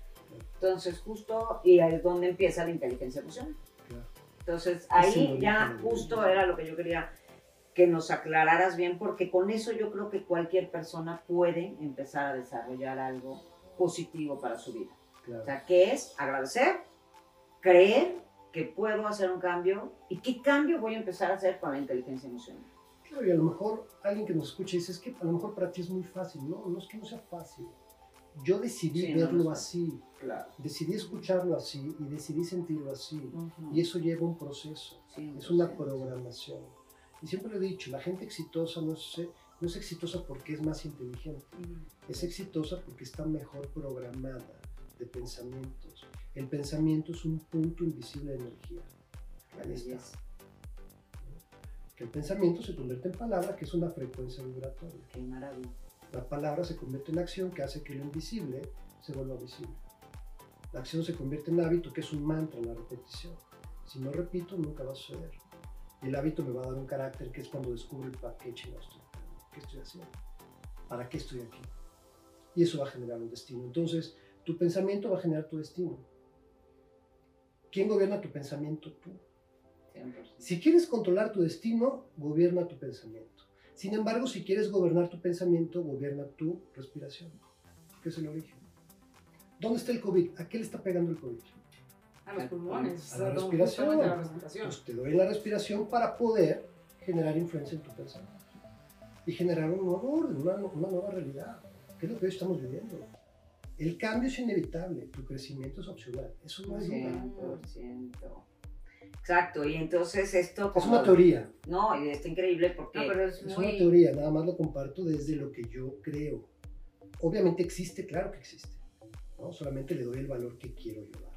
Entonces, justo, y ahí es donde empieza la inteligencia emocional. Entonces, ahí ya justo era lo que yo quería que nos aclararas bien, porque con eso yo creo que cualquier persona puede empezar a desarrollar algo positivo para su vida. O sea, que es agradecer, creer que puedo hacer un cambio y qué cambio voy a empezar a hacer con la inteligencia emocional. Claro, y a lo mejor alguien que nos escuche dice, es que a lo mejor para ti es muy fácil. No, no es que no sea fácil. Yo decidí Sí, no, no verlo es así, Claro. decidí escucharlo así y decidí sentirlo así. Y eso lleva un proceso. Es una programación. Y siempre lo he dicho, la gente exitosa no es, no es exitosa porque es más inteligente, Ujú. es exitosa porque está mejor programada de pensamientos. El pensamiento es un punto invisible de energía. Ahí está. Que el pensamiento se convierte en palabra, que es una frecuencia vibratoria. Qué maravilla. La palabra se convierte en acción, que hace que lo invisible se vuelva visible. La acción se convierte en hábito, que es un mantra, la repetición. Si no repito, nunca va a suceder. Y el hábito me va a dar un carácter que es cuando descubro el para qué chingados estoy qué estoy haciendo, para qué estoy aquí. Y eso va a generar un destino. Entonces, tu pensamiento va a generar tu destino. ¿Quién gobierna tu pensamiento? Tú. 100%. Si quieres controlar tu destino, gobierna tu pensamiento. Sin embargo, si quieres gobernar tu pensamiento, gobierna tu respiración, que es el origen. ¿Dónde está el COVID? ¿A qué le está pegando el COVID? A los pulmones. A la respiración. la respiración. Pues te doy la respiración para poder generar influencia en tu pensamiento y generar un nuevo orden, una, una nueva realidad, que es lo que hoy estamos viviendo. El cambio es inevitable, tu crecimiento es opcional. Eso no es duda. 100%. Exacto, y entonces esto Es una teoría. No, y está increíble porque... No, pero es, Es muy... una teoría, nada más lo comparto desde lo que yo creo. Obviamente existe, claro que existe. ¿no? Solamente le doy el valor que quiero yo dar.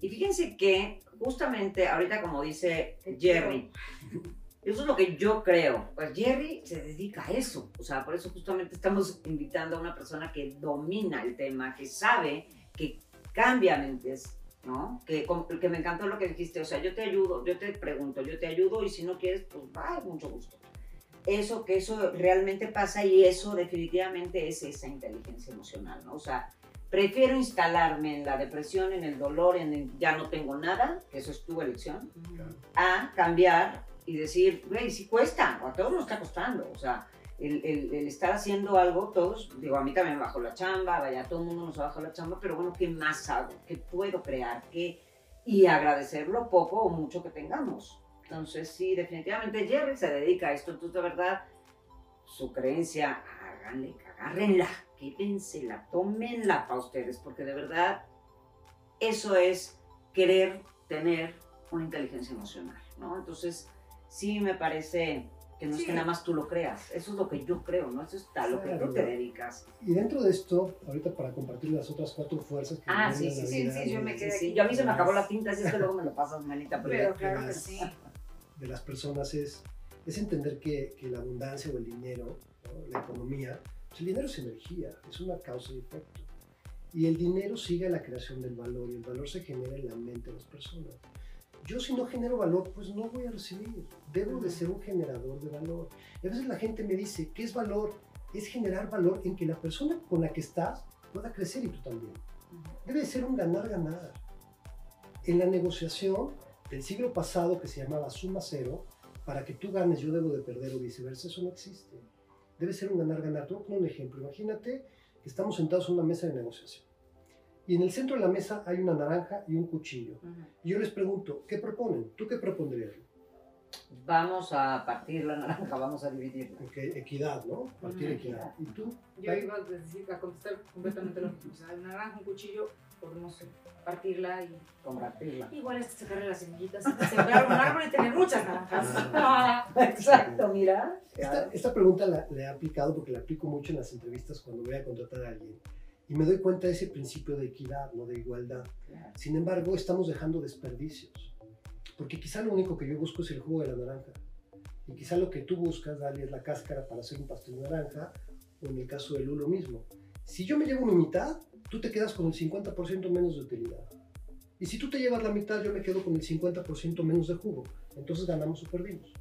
Y fíjense que justamente ahorita como dice Jerry, eso es lo que yo creo. Pues Jerry se dedica a eso. O sea, por eso justamente estamos invitando a una persona que domina el tema, que sabe, que cambia mentes, ¿no? Que, que me encantó lo que dijiste. O sea, yo te ayudo, yo te pregunto, yo te ayudo y si no quieres, pues va, mucho gusto. Eso, que eso realmente pasa y eso definitivamente es esa inteligencia emocional, ¿no? O sea, prefiero instalarme en la depresión, en el dolor, en el ya no tengo nada, que eso es tu elección, a cambiar y decir, güey, sí cuesta, o a todos nos está costando, o sea, el, el- el estar haciendo algo, todos, digo, a mí también me bajó la chamba, vaya, todo el mundo nos bajó la chamba, pero bueno, ¿qué más hago? ¿Qué puedo crear? ¿Qué? Y agradecer lo poco o mucho que tengamos. Entonces, sí, definitivamente Jerry se dedica a esto, entonces de verdad, su creencia, háganle, agárrenla, quídensela, tómenla para ustedes, porque de verdad eso es querer tener una inteligencia emocional, ¿no? Entonces, sí me parece que no es Sí. que nada más tú lo creas, eso es lo que yo creo, ¿no? Eso es a lo que Claro. tú te dedicas. Y dentro de esto, ahorita para compartir las otras cuatro fuerzas que Ah, sí, sí, sí, sí, yo me quedé aquí. yo a mí se me acabó la tinta, así es que luego me lo pasas, manita, pero, Pero claro que sí. de las personas es, es entender que, que la abundancia o el dinero, ¿no? la economía, pues el dinero es energía, es una causa y efecto. Y el dinero sigue a la creación del valor y el valor se genera en la mente de las personas. Yo si no genero valor, pues no voy a recibir. Debo de ser un generador de valor. Y a veces la gente me dice, ¿qué es valor? Es generar valor en que la persona con la que estás pueda crecer y tú también. Debe de ser un ganar-ganar. En la negociación del siglo pasado que se llamaba suma cero, para que tú ganes yo debo de perder o viceversa, eso no existe. Debe ser un ganar-ganar. Te voy a poner un ejemplo. Imagínate que estamos sentados en una mesa de negociación. Y en el centro de la mesa hay una naranja y un cuchillo. Y yo les pregunto, ¿qué proponen? ¿Tú qué propondrías? Vamos a partir la naranja, vamos a dividirla. Ok, equidad, ¿no? Partir Ujú. equidad. ¿Y tú? Yo iba a, decir, a contestar completamente lo mismo. O sea, una naranja, un cuchillo, podemos partirla y Compartirla. igual es sacarle las semillitas, sembrar un árbol y tener muchas naranjas. Ah. Exacto, mira. Esta, esta pregunta la, la he aplicado porque la aplico mucho en las entrevistas cuando voy a contratar a alguien. Y me doy cuenta de ese principio de equidad, no de igualdad. Claro. Sin embargo, estamos dejando desperdicios. Porque quizá lo único que yo busco es el jugo de la naranja. Y quizá lo que tú buscas, Dali, es la cáscara para hacer un pastel de naranja, o en el caso del lo mismo. Si yo me llevo mi mitad, tú te quedas con el 50% menos de utilidad. Y si tú te llevas la mitad, yo me quedo con el 50% menos de jugo. Entonces ganamos o perdimos.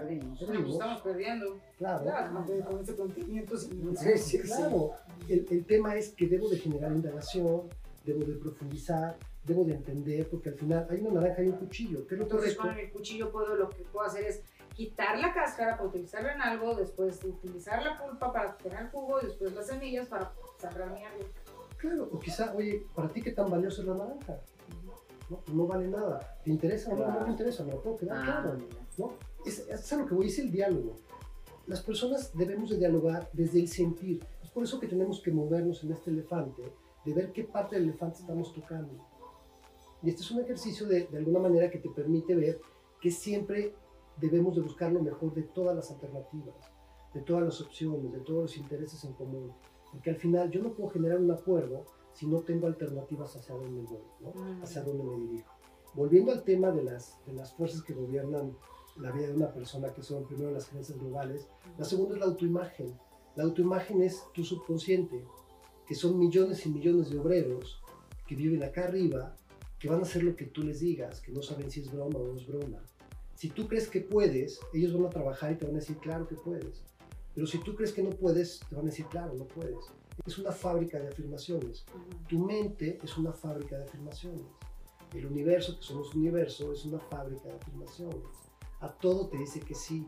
Perdimos. Estamos perdiendo. Claro. Claro, con ese planteamiento sí. Sí, Claro, el, el tema es que debo de generar indagación, debo de profundizar, debo de entender, porque al final hay una naranja y un cuchillo. ¿Qué es lo Entonces correcto? con el cuchillo puedo, lo que puedo hacer es quitar la cáscara para utilizarla en algo, después utilizar la pulpa para tener jugo y después las semillas para sembrar mi árbol. Claro, o quizá, oye, ¿para ti qué tan valiosa es la naranja? No, no vale nada. ¿Te interesa? No, no Claro. me interesa, me lo puedo quedar, Ah, claro. ¿no? Es, es a lo que voy, es el diálogo. Las personas debemos de dialogar desde el sentir. Es por eso que tenemos que movernos en este elefante, de ver qué parte del elefante estamos tocando. Y este es un ejercicio de, de alguna manera que te permite ver que siempre debemos de buscar lo mejor de todas las alternativas, de todas las opciones, de todos los intereses en común. Porque al final yo no puedo generar un acuerdo si no tengo alternativas hacia dónde voy, ¿no? Mm. hacia dónde me dirijo. Volviendo al tema de las, de las fuerzas que gobiernan la vida de una persona, que son primero las creencias globales, la segunda es la autoimagen. La autoimagen es tu subconsciente, que son millones y millones de obreros que viven acá arriba, que van a hacer lo que tú les digas, que no saben si es broma o no es broma. Si tú crees que puedes, ellos van a trabajar y te van a decir, claro que puedes. Pero si tú crees que no puedes, te van a decir, claro, no puedes. Es una fábrica de afirmaciones. Tu mente es una fábrica de afirmaciones. El universo, que somos universo, es una fábrica de afirmaciones. A todo te dice que sí.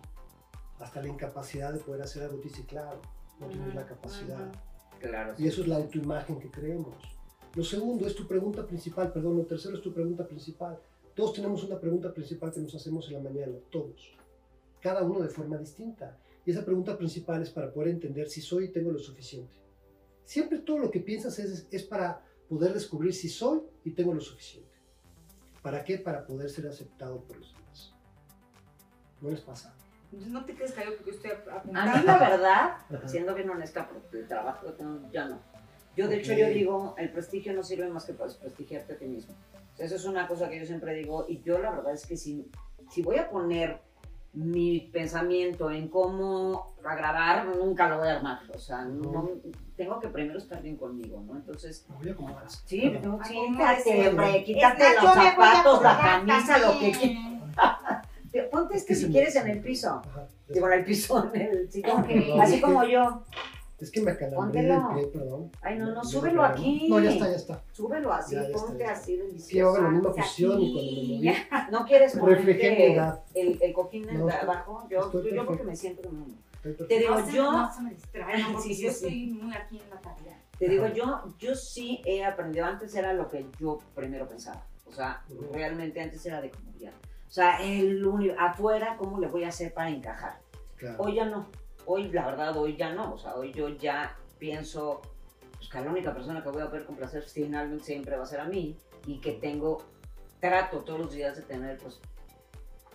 Hasta la incapacidad de poder hacer algo te dice, claro, no tienes la capacidad. Claro. Y eso es la autoimagen que creemos. Lo segundo es tu pregunta principal, perdón, lo tercero es tu pregunta principal. Todos tenemos una pregunta principal que nos hacemos en la mañana, todos. Cada uno de forma distinta. Y esa pregunta principal es para poder entender si soy y tengo lo suficiente. Siempre todo lo que piensas es, es para poder descubrir si soy y tengo lo suficiente. ¿Para qué? Para poder ser aceptado por los demás. ¿No les pasa? Entonces no te quedes callado porque yo estoy apuntando. A mí la verdad, Ajá. siendo bien honesta, porque el trabajo que tengo, ya no. Yo de hecho Ok. yo digo, el prestigio no sirve más que para desprestigiarte a ti mismo. O sea, eso es una cosa que yo siempre digo y yo la verdad es que si, si voy a poner mi pensamiento en cómo agradar, nunca lo voy a armar. O sea, no, tengo que primero estar bien conmigo, ¿no? Entonces, Me voy a acomodar. sí, no, quítate, ¿cómo hombre, quítate los zapatos, la camisa, lo que quieras. Ponte este Es que si quieres me- en el piso. Ajá. Digo, en el piso, en el sillón. Ok. Así como yo. Es que me acalambré Póntelo. pie, perdón. Ay, no, no, súbelo aquí. No, ya está, ya está. Súbelo así, Ya, ya está, ponte ya está. así Sí, hago deliciosa. la misma posición y cuando me moví, ¿No quieres ponerte edad. el, el cojín No, abajo? Yo, estoy yo, porque me siento como... Te digo, no, yo- no se me distraigan, porque Sí, sí, yo sí. estoy muy aquí en la tarea. Te digo, yo, yo sí he aprendido, antes era lo que yo primero pensaba, o sea, realmente antes era de comodidad. O sea, el afuera, ¿cómo le voy a hacer para encajar? Claro. Hoy ya no, hoy la verdad, hoy ya no, o sea, hoy yo ya pienso pues, que la única persona que voy a poder complacer finalmente siempre va a ser a mí y que tengo, trato todos los días de tener, pues,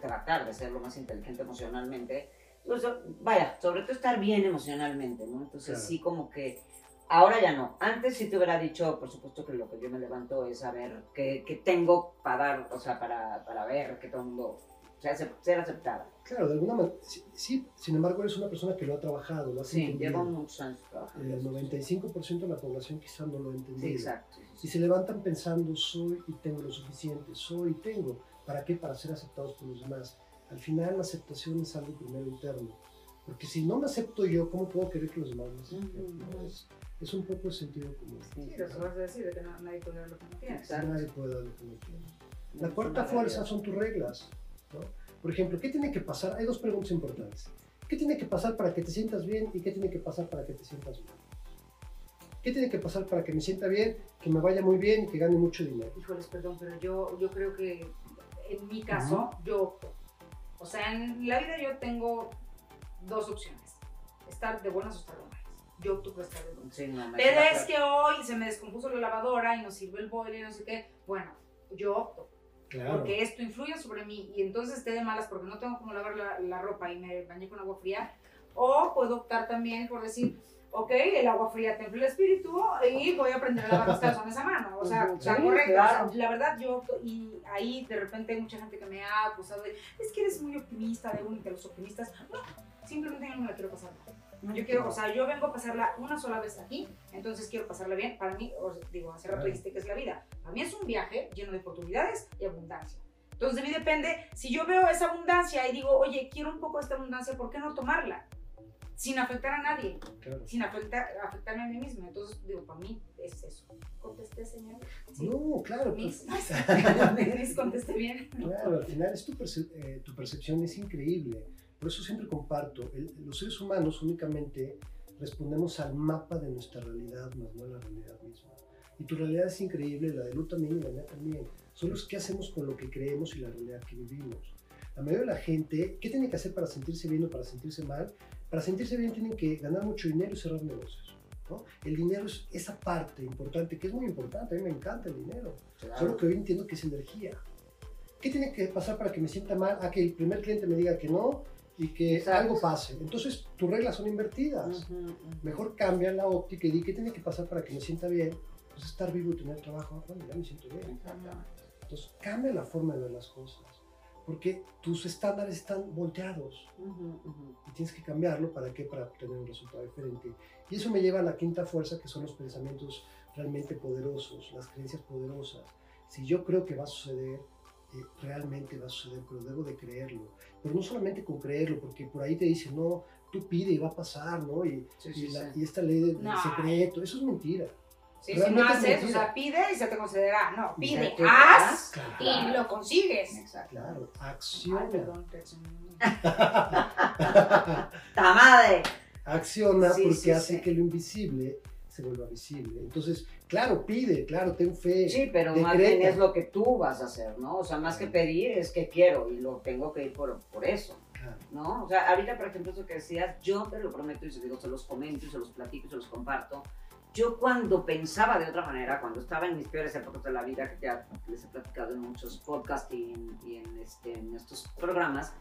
tratar de ser lo más inteligente emocionalmente. Pues, vaya, sobre todo estar bien emocionalmente, ¿no? Entonces Claro. sí como que ahora ya no. Antes sí te hubiera dicho, por supuesto que lo que yo me levanto es saber qué, qué tengo para dar, o sea, para, para ver que todo el mundo, o sea, se- ser aceptada. Claro, de alguna manera, sí, sí, sin embargo eres una persona que lo ha trabajado, lo has Sí, llevo muchos años trabajando. El 95% de la población quizá no lo ha entendido. Sí, exacto. Y se levantan pensando, soy y tengo lo suficiente, soy y tengo. ¿Para qué? Para ser aceptados por los demás. Al final la aceptación es algo primero interno. Porque si no me acepto yo, ¿cómo puedo querer que los demás me acepten? Ujú, ¿no? Es, un poco el sentido común. Sí, lo que vas a decir, de que no- nadie puede dar lo que no tiene. Nadie puede dar lo que no. No, La es cuarta fuerza son tus reglas. ¿no? Por ejemplo, ¿qué tiene que pasar? Hay dos preguntas importantes. ¿Qué tiene que pasar para que te sientas bien y qué tiene que pasar para que te sientas bien? ¿Qué tiene que pasar para que me sienta bien, que me vaya muy bien y que gane mucho dinero? Híjoles, perdón, pero yo, yo creo que en mi caso, yo opto. O sea, en la vida yo tengo dos opciones. Estar de buenas o estar de malas. Yo opto por estar de buenas. Sí, no, Pero es claro. que hoy se me descompuso la lavadora y no sirve el boiler y no sé qué. Bueno, yo opto. Claro. Porque esto influye sobre mí y entonces esté de malas porque no tengo cómo lavar la, la ropa y me bañé con agua fría. O puedo optar también por decir, ok, el agua fría te influye el espíritu y voy a aprender a lavar los calzones a mano. O sea, está sí, correcto. O claro. sea, la verdad, yo opto y ahí de repente hay mucha gente que me ha acusado de, es que eres muy optimista, de uno de los optimistas. No, simplemente yo no me la quiero pasar mal. Yo quiero, o sea, yo vengo a pasarla una sola vez aquí, entonces quiero pasarla bien. Para mí, os digo, hace rato dijiste que es la vida. Para mí es un viaje lleno de oportunidades y abundancia. Entonces de mí depende, si yo veo esa abundancia y digo, oye, quiero un poco de esta abundancia, ¿por qué no tomarla? Sin afectar a nadie, claro. sin afectar, afectarme a mí misma. Entonces, digo, para mí es eso. ¿Contesté, señor? Sí. No, claro. pues, Mis, mis, contesté bien. Claro, al final es tu, perce- eh, tu percepción es increíble. Por eso siempre comparto, el- los seres humanos únicamente respondemos al mapa de nuestra realidad, más no a la realidad misma. Y tu realidad es increíble, la de Lu también y la mía también. Solo es qué hacemos con lo que creemos y la realidad que vivimos. La mayoría de la gente, ¿qué tiene que hacer para sentirse bien o para sentirse mal? Para sentirse bien tienen que ganar mucho dinero y cerrar negocios. ¿no? El dinero es esa parte importante, que es muy importante, a mí me encanta el dinero. Claro. Solo que hoy entiendo que es energía. ¿Qué tiene que pasar para que me sienta mal? A que el primer cliente me diga que no y que Exacto. algo pase. Entonces, tus reglas son invertidas. Ujú, ujú. Mejor cambia la óptica y di qué tiene que pasar para que me sienta bien. Pues estar vivo y tener trabajo. Bueno, ya me siento bien. Entonces, cambia la forma de ver las cosas. Porque tus estándares están volteados Ujú, ujú. y tienes que cambiarlo para qué? Para obtener un resultado diferente. Y eso me lleva a la quinta fuerza, que son los pensamientos realmente poderosos, las creencias poderosas. Si yo creo que va a suceder, eh, realmente va a suceder, pero debo de creerlo. Pero no solamente con creerlo, porque por ahí te dicen, no, tú pide y va a pasar, ¿no? Y, Sí, y sí, la- sí. y esta ley del No. secreto, eso es mentira. Sí, si no haces, o sea, pide y se te concederá. No, pide, Exacto. haz Claro. y lo consigues. Exacto. Claro, Ay, acciona. perdón, reaccioné. ¡Ta madre! acciona Sí, porque sí, hace sí. que lo invisible se vuelva visible. Entonces, claro, pide, claro, ten fe. Sí, pero más decreta. bien es lo que tú vas a hacer, ¿no? O sea, más que pedir es que quiero y lo tengo que ir por, por eso, Claro. ¿no? O sea, ahorita, por ejemplo, eso que decías, yo te lo prometo y se, digo, se los comento y se los platico y se los comparto. Yo cuando pensaba de otra manera, cuando estaba en mis peores épocas de la vida, que ya les he platicado en muchos podcasts y en, y en, este, en estos programas,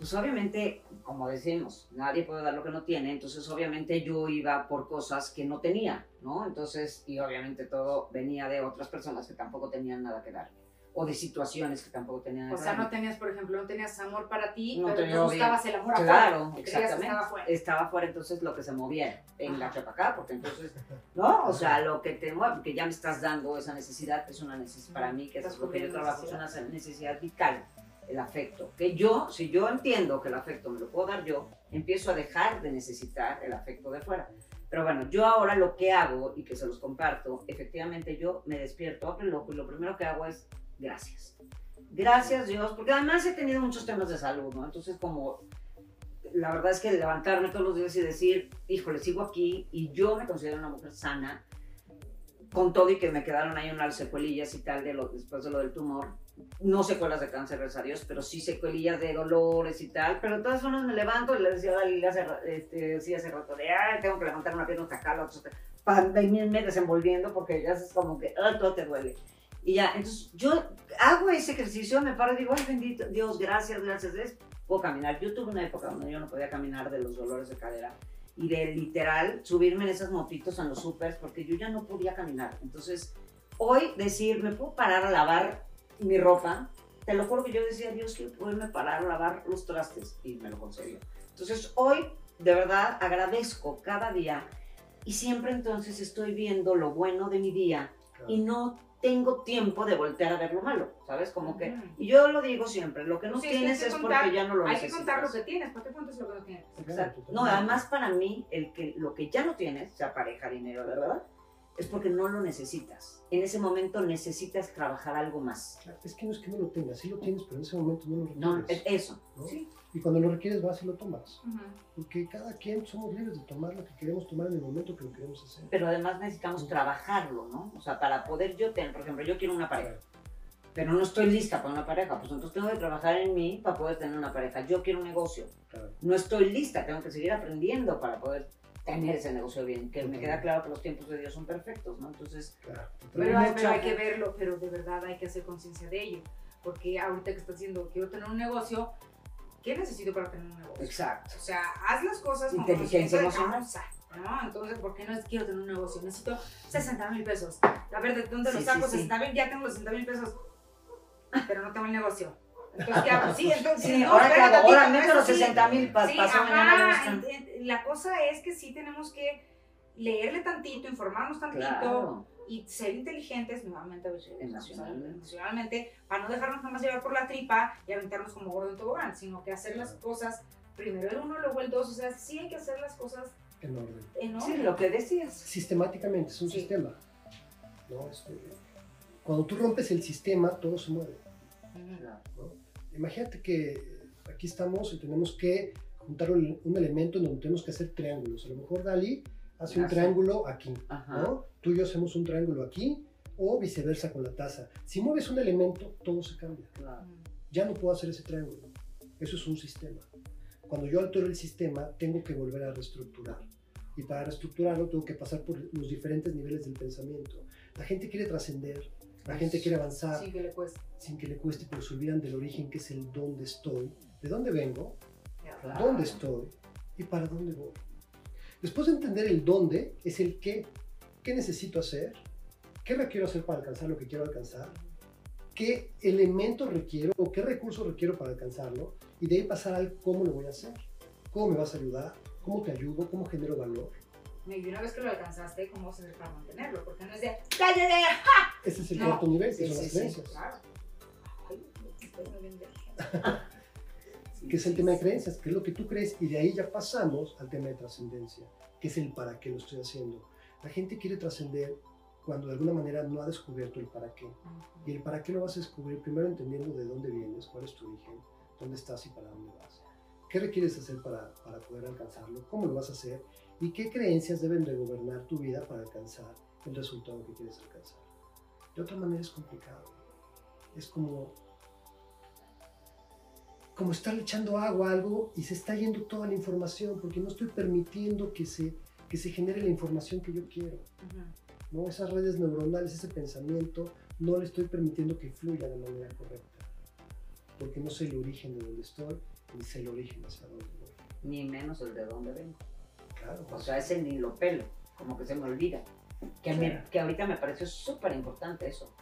pues obviamente, como decimos, nadie puede dar lo que no tiene, entonces obviamente yo iba por cosas que no tenía, ¿no? Entonces, y obviamente todo venía de otras personas que tampoco tenían nada que dar, o de situaciones que tampoco tenían nada O sea, no tenías, por ejemplo, no tenías amor para ti, No pero bien. buscabas el amor Claro, afuera. Exactamente. estaba afuera. Estaba fuera entonces lo que se movía en la Ajá. para acá, porque entonces, ¿no? O sea, lo que te mueve, que ya me estás dando esa necesidad, es una necesidad para mí, que es lo que yo trabajo, es una necesidad vital, el afecto. Que yo, si yo entiendo que el afecto me lo puedo dar yo, empiezo a dejar de necesitar el afecto de fuera. Pero bueno, yo ahora lo que hago y que se los comparto, efectivamente yo me despierto, abro el ojo y lo primero que hago es gracias. Gracias Dios, porque además he tenido muchos temas de salud, ¿no? Entonces como la verdad es que levantarme todos los días y decir, híjole, sigo aquí y yo me considero una mujer sana, con todo y que me quedaron ahí unas secuelillas y tal de lo, después de lo del tumor, no secuelas de cáncer, gracias a Dios, pero sí secuelillas de dolores y tal, pero de todas formas me levanto y le decía a Dalila hace, este, sí, hace rato de, ay, tengo que levantar una pierna hasta acá, la otra, para venirme desenvolviendo porque ya es como que, ah, todo te duele. Y ya, entonces yo hago ese ejercicio, me paro y digo, ay, bendito Dios, gracias, gracias, es puedo caminar. Yo tuve una época donde yo no podía caminar de los dolores de cadera y de literal subirme en esas motitos en los supers porque yo ya no podía caminar. Entonces, hoy decir, me puedo parar a lavar mi ropa, te lo juro que yo decía, Dios, quiero poderme parar a lavar los trastes y me lo concedió. Entonces, hoy, de verdad, agradezco cada día y siempre entonces estoy viendo lo bueno de mi día y no tengo tiempo de voltear a ver lo malo, ¿sabes? Como que, y yo lo digo siempre, lo que no Sí, es que hay tienes que es contar- porque ya no lo Hay que necesitas. contar lo que tienes, ¿para qué cuentas lo que no tienes? Exacto. No, además para mí, el que, lo que ya no tienes, sea pareja, dinero, ¿verdad? Es porque no lo necesitas. En ese momento necesitas trabajar algo más. Claro, Es que no es que no lo tengas, sí lo tienes, pero en ese momento no lo No, requieres. es eso. ¿no? Sí. Y cuando lo requieres vas y lo tomas. Ujú. Porque cada quien somos libres de tomar lo que queremos tomar en el momento que lo queremos hacer. Pero además necesitamos trabajarlo, ¿no? O sea, para poder yo tener, por ejemplo, yo quiero una pareja, pero no estoy lista para una pareja, pues entonces tengo que trabajar en mí para poder tener una pareja. Yo quiero un negocio, Claro. no estoy lista, tengo que seguir aprendiendo para poder tener ese negocio bien, que me queda claro que los tiempos de Dios son perfectos, ¿no? Entonces, Claro. Pero, hay, mucha pero hay que verlo, pero de verdad hay que hacer conciencia de ello. Porque ahorita que estás diciendo, quiero tener un negocio, ¿qué necesito para tener un negocio? exacto. O sea, haz las cosas con Inteligencia emocional. ¿no? Entonces, ¿por qué no es quiero tener un negocio? Necesito 60 mil pesos. A ver, ¿de dónde los Sí, saco? sí, sí. 60 mil, ya tengo los 60 mil pesos, pero no tengo el negocio. Entonces, ¿qué hago? Sí, entonces, Sí, no, ahora hago, ahora meto los es así. 60 mil para Sí, pasado mañana la cosa es que sí tenemos que leerle tantito, informarnos tantito Claro. y ser inteligentes nuevamente veces, Emocionalmente. para no dejarnos nada más llevar por la tripa y aventarnos como gordo en tobogán, sino que hacer las cosas primero el uno, luego el dos, o sea, sí hay que hacer las cosas En orden. en Sí, orden. lo que decías. Sistemáticamente, es un Sí. sistema. ¿no? Este, cuando tú rompes el sistema, todo se mueve. ¿no? Imagínate que aquí estamos y tenemos que juntar un, un elemento en donde tenemos que hacer triángulos. A lo mejor Dalí hace un triángulo aquí, Ajá. ¿no? Tú y yo hacemos un triángulo aquí o viceversa con la taza. Si mueves un elemento, todo se cambia. Claro. Ya no puedo hacer ese triángulo. Eso es un sistema. Cuando yo altero el sistema, tengo que volver a reestructurar. Y para reestructurarlo tengo que pasar por los diferentes niveles del pensamiento. La gente quiere trascender, la gente quiere avanzar Sí, que le cuesta. sin que le cueste, pero se olvidan del origen que es el dónde estoy, de dónde vengo. Dónde estoy y para dónde voy. Después de entender el dónde, es el qué. ¿Qué necesito hacer? ¿Qué requiero hacer para alcanzar lo que quiero alcanzar? ¿Qué elementos requiero o qué recursos requiero para alcanzarlo? Y de ahí pasar al cómo lo voy a hacer. ¿Cómo me vas a ayudar? ¿Cómo te ayudo? ¿Cómo genero valor? Y una vez que lo alcanzaste, ¿cómo hacer para mantenerlo? Porque no es de, ¡ya llegué! Ese es el No. cuarto nivel, que Sí, son sí, las sí. creencias. Claro. Ay, estoy muy bien de- que es el tema de creencias, que es lo que tú crees, y de ahí ya pasamos al tema de trascendencia, que es el para qué lo estoy haciendo. La gente quiere trascender cuando de alguna manera no ha descubierto el para qué. Y el para qué lo vas a descubrir primero entendiendo de dónde vienes, cuál es tu origen, dónde estás y para dónde vas. ¿Qué requieres hacer para, para poder alcanzarlo? ¿Cómo lo vas a hacer? ¿Y qué creencias deben de gobernar tu vida para alcanzar el resultado que quieres alcanzar? De otra manera es complicado. Es como como estar echando agua a algo y se está yendo toda la información porque no estoy permitiendo que se, que se genere la información que yo quiero. Ujú. ¿no? Esas redes neuronales, ese pensamiento, no le estoy permitiendo que fluya de manera correcta. Porque no sé el origen de donde estoy, ni sé el origen hacia dónde voy. Ni menos el de dónde vengo. Claro, O sea, ese ni lo pelo, como que se me olvida. Que, me- Claro. que ahorita me pareció súper importante eso.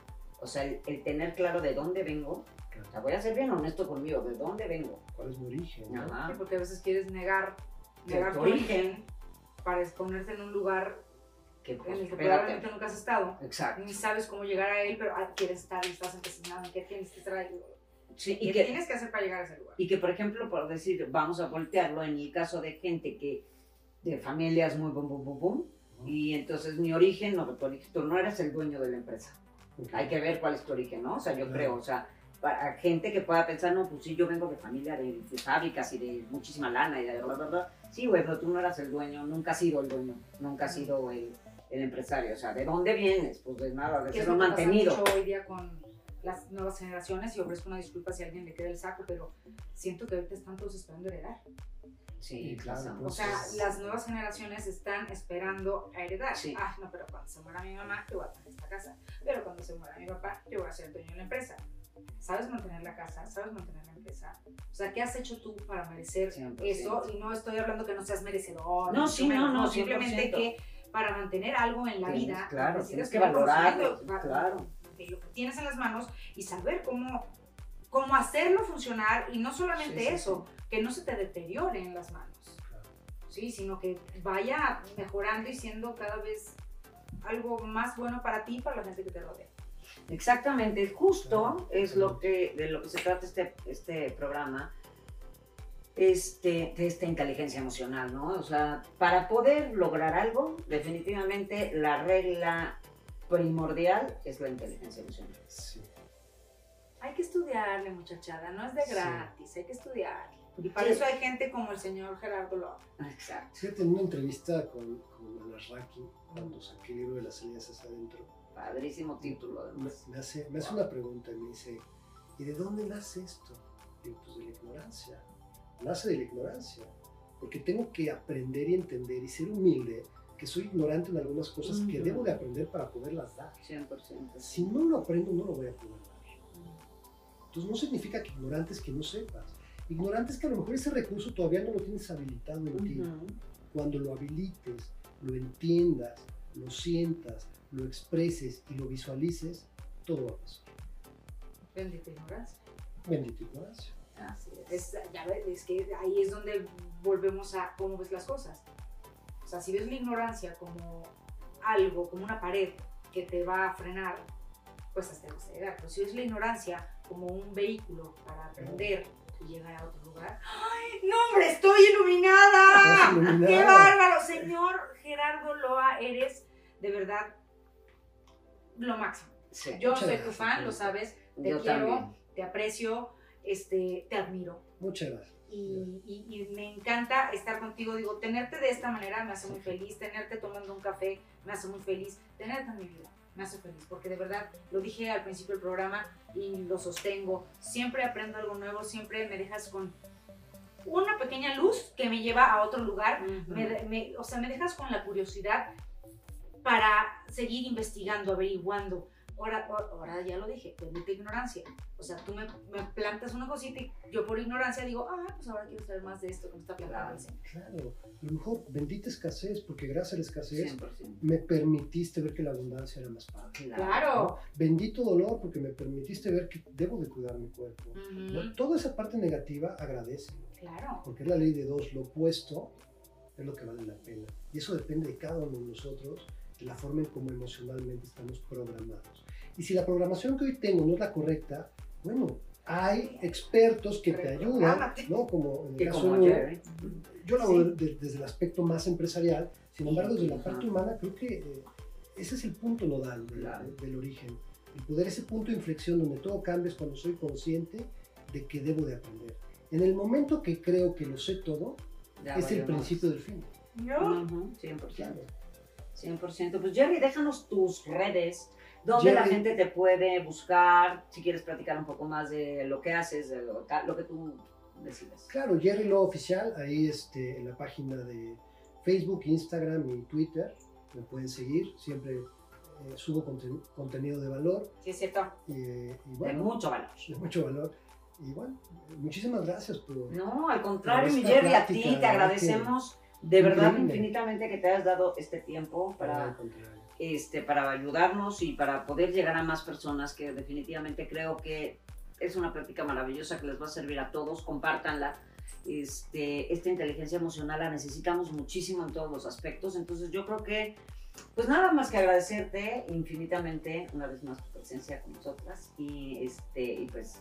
O sea, el, el tener claro de dónde vengo. O sea, voy a ser bien honesto conmigo, de dónde vengo. ¿Cuál es mi origen? no? Sí, porque a veces quieres negar, negar tu origen. origen para exponerte en un lugar Que en pues, el que espérate. probablemente nunca has estado. Exacto. Ni sabes cómo llegar a él, pero ah, quieres estar y estás empecinado en qué tienes que ahí. Sí, ¿Qué y que, tienes que hacer para llegar a ese lugar? y que, por ejemplo, por decir, vamos a voltearlo en el caso de gente que de familias muy bum, bum, bum, bum. Y entonces mi origen, no, tu origen, tú no eres el dueño de la empresa. Ok. Hay que ver cuál es tu origen, ¿no? O sea, yo Claro. creo, o sea, para gente que pueda pensar, no, pues sí, yo vengo de familia de, de fábricas y de muchísima lana y de bla, bla, bla. Sí, güey, pero tú no eras el dueño, nunca has sido el dueño, nunca has sido el, el empresario. O sea, ¿de dónde vienes? Pues de nada, de ser lo un mantenido. mucho hoy día con las nuevas generaciones y ofrezco una disculpa si a alguien le queda el saco, pero siento que ahorita están todos esperando heredar. Sí, Sí, claro. O sea, Entonces- las nuevas generaciones están esperando a heredar. Sí. Ah, no, pero cuando se muera mi mamá, yo voy a tener esta casa. Pero cuando se muera mi papá, yo voy a ser el dueño de la empresa. ¿Sabes mantener la casa? ¿Sabes mantener la empresa? O sea, ¿qué has hecho tú para merecer 100%. eso? Y no estoy hablando que no seas merecedor. No, sí, no, menos, no, Simplemente 100%. que para mantener algo en la Tienes- vida, claro, necesitas tienes que valorarlo, claro. de lo que tienes en las manos y saber cómo, cómo hacerlo funcionar y no solamente Sí, sí, eso, que no se te deteriore en las manos, Claro. ¿sí? sino que vaya mejorando y siendo cada vez algo más bueno para ti y para la gente que te rodea. Exactamente, justo es lo que, de lo que se trata este, este programa, este, de esta inteligencia emocional, ¿no? O sea, para poder lograr algo, definitivamente la regla primordial es la inteligencia emocional. Sí. Hay que estudiarle, muchachada, no es de Sí. gratis, hay que estudiar. Y para Sí. eso hay gente como el señor Gerardo López. Exacto. Fíjate, en una entrevista con, con Anarraki, cuando saqué el libro de las salidas hacia adentro, Padrísimo título, me, además. me hace, me hace una pregunta y me dice, ¿y de dónde nace esto? Digo, pues de la ignorancia. Nace de la ignorancia. Porque tengo que aprender y entender y ser humilde que soy ignorante en algunas cosas que Ujú. debo de aprender para poderlas dar. 100%. Si no lo aprendo, no lo voy a poder dar. Entonces no significa que ignorante es que no sepas. Ignorante es que a lo mejor ese recurso todavía no lo tienes habilitado en ti. Ujú. Cuando lo habilites, lo entiendas, lo sientas, lo expreses y lo visualices, todo va a pasar. Bendita ignorancia. Bendita ignorancia. Así es. Es, ya ves, es que ahí es donde volvemos a cómo ves las cosas. O sea, si ves la ignorancia como algo, como una pared que te va a frenar, pues hasta vas a llegar. Pero si ves la ignorancia como un vehículo para aprender y llegar a otro lugar, ¡ay, no, hombre, estoy iluminada! Iluminada. ¡Qué bárbaro! Señor Gerardo Loa, eres de verdad lo máximo. Sí. Yo soy tu fan, lo sabes, te Yo quiero, también. te aprecio, este, te admiro Muchas gracias. y, y- y me encanta estar contigo. Digo, tenerte de esta manera me hace muy feliz, tenerte tomando un café me hace muy feliz, tenerte en mi vida me hace feliz, porque de verdad, lo dije al principio del programa y lo sostengo, siempre aprendo algo nuevo, siempre me dejas con una pequeña luz que me lleva a otro lugar, me me- o sea, me dejas con la curiosidad para seguir investigando, averiguando. Ahora, ahora- ya lo dije, bendita ignorancia. O sea, tú me, me plantas una cosita y yo por ignorancia digo, ah, pues ahora quiero saber más de esto que me está plantando el Señor. Claro. A lo mejor bendita escasez, porque gracias a la escasez 100%. me permitiste ver que la abundancia era más padre. Claro. ¿no? Bendito dolor, porque me permitiste ver que debo de cuidar mi cuerpo. Ujú, ¿no? Toda esa parte negativa agradece, Claro. porque es la ley de dos, lo opuesto es lo que vale la pena. Y eso depende de cada uno de nosotros, la forma en cómo emocionalmente estamos programados. Y si la programación que hoy tengo no es la correcta, bueno, hay expertos que te ayudan. ¿no? Como en el caso yo lo Sí. hago de- desde el aspecto más empresarial, sin embargo, desde la parte humana, creo que eh, ese es el punto nodal de- Claro. de- del origen. El poder, ese punto de inflexión donde todo cambia es cuando soy consciente de que debo de aprender. En el momento que creo que lo sé todo, Ya es el principio del fin. ¿No? Ujú, 100%. Claro. 100%. Pues Jerry, déjanos tus redes, donde la gente te puede buscar, si quieres platicar un poco más de lo que haces, de lo, lo que tú decides. Claro, Jerry Lo Oficial, ahí este, en la página de Facebook, Instagram y Twitter, me pueden seguir, siempre eh, subo conten- contenido de valor Sí, es cierto. eh, y De mucho valor. de mucho valor. Y bueno, muchísimas gracias por... No, al contrario, mi Jerry, a ti te agradecemos de verdad Increíble. infinitamente que te hayas dado este tiempo para este, para ayudarnos y para poder llegar a más personas que definitivamente creo que es una práctica maravillosa que les va a servir a todos, compártanla. Este, esta inteligencia emocional la necesitamos muchísimo en todos los aspectos, entonces yo creo que, pues nada más que agradecerte infinitamente una vez más tu presencia con nosotras y, este, y pues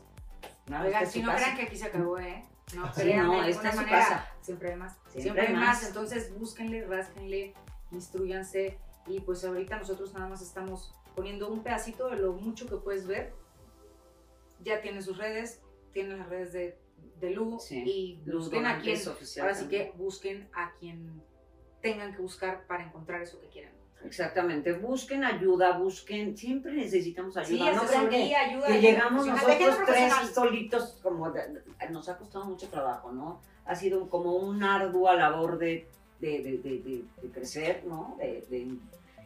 vez Oigan, si no crean que aquí se acabó, ¿eh? No, Sí, no, de esta es manera. Siempre hay más. Siempre Siempre, hay más. más. Entonces, búsquenle, rásquenle, instruyanse. Y pues ahorita nosotros nada más estamos poniendo un pedacito de lo mucho que puedes ver. Ya tienen sus redes, tienen las redes de, de Lu. Sí. Y Luz busquen a quien. Ahora sí que busquen a quien tengan que buscar para encontrar eso que quieren. Exactamente, busquen ayuda, busquen, siempre necesitamos ayuda. Sí, no crean que, ayuda. que llegamos nosotros tres solitos, como de- de- nos ha costado mucho trabajo, ¿no? Ha sido como una ardua labor de, de, de- de- de- de crecer, ¿no? De, de-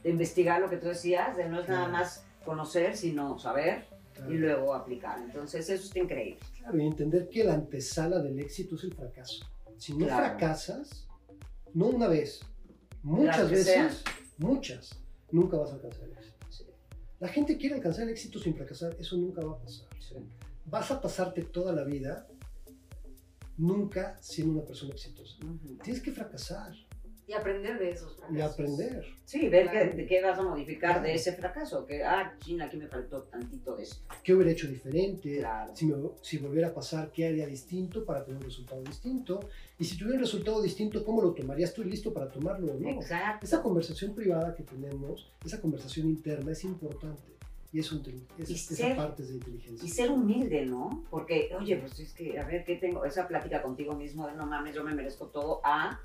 de investigar lo que tú decías, de no es nada más conocer, sino saber Claro. y luego aplicar. Entonces, eso está increíble. Claro, y entender que la antesala del éxito es el fracaso. Si no Claro. fracasas, no una vez, muchas veces, sean. Muchas, nunca vas a alcanzar el éxito. Sí, La gente quiere alcanzar el éxito sin fracasar, eso nunca va a pasar. sí. Vas a pasarte toda la vida nunca siendo una persona exitosa. Tienes que fracasar Y aprender de esos y fracasos. aprender. Sí, ver Claro. qué, qué vas a modificar Claro. de ese fracaso. Que, ah, China, aquí me faltó tantito de esto. ¿Qué hubiera hecho diferente? Claro. Si, me, si volviera a pasar, ¿qué haría distinto para tener un resultado distinto? Y si tuviera un resultado distinto, ¿cómo lo tomarías? ¿Estoy listo para tomarlo o no? Exacto. Esa conversación privada que tenemos, esa conversación interna es importante. Y eso, es- Y esa ser- parte es de inteligencia. Y ser humilde, ¿no? Porque, oye, pues es que, a ver, ¿qué tengo? Esa plática contigo mismo de no mames, yo me merezco todo. A,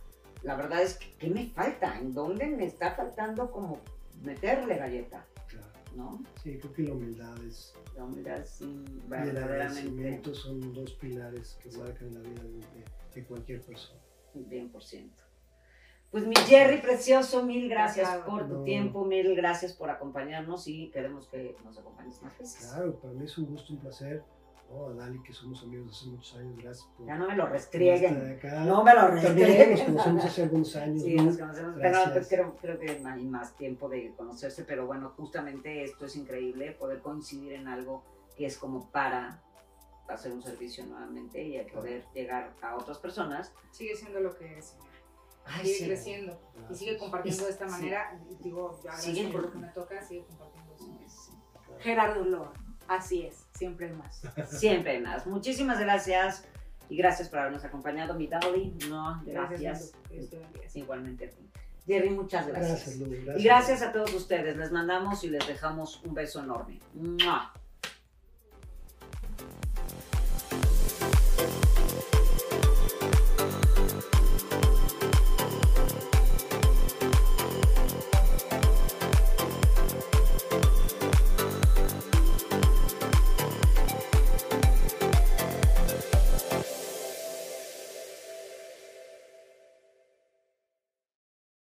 la verdad es que, ¿qué me falta? ¿En dónde me está faltando como meterle galleta? Claro. ¿No? Sí, creo que la humildad es, La humildad sí, y el agradecimiento son dos pilares que marcan la vida de, de cualquier persona. bien por ciento. Pues mi Jerry precioso, mil gracias por tu No. tiempo, mil gracias por acompañarnos y queremos que nos acompañes más veces. Claro, para mí es un gusto, un placer. ¿No? A Dali, que somos amigos hace muchos años, gracias por Ya no me lo restrieguen. No me lo restrieguen. nos conocemos hace algunos años. Sí, ¿no? nos conocemos, pero Gracias. pues, creo, creo que hay más tiempo de conocerse, pero bueno, justamente esto es increíble, poder coincidir en algo que es como para hacer un servicio nuevamente y a poder llegar a otras personas. Sigue siendo lo que es. Ay, sigue sí. creciendo y sigue compartiendo de esta Sí. manera. y Digo, yo agradezco Sigue. por lo que me toca, sigue compartiendo eso. Sí. Gerardo Loa, así es, siempre hay más. Siempre hay más. Muchísimas gracias y gracias por habernos acompañado, mi Dali. No, gracias. Igualmente a ti. Jerry, muchas gracias. Gracias, Lu, gracias. Y gracias a todos ustedes. Les mandamos y les dejamos un beso enorme. ¡Mua!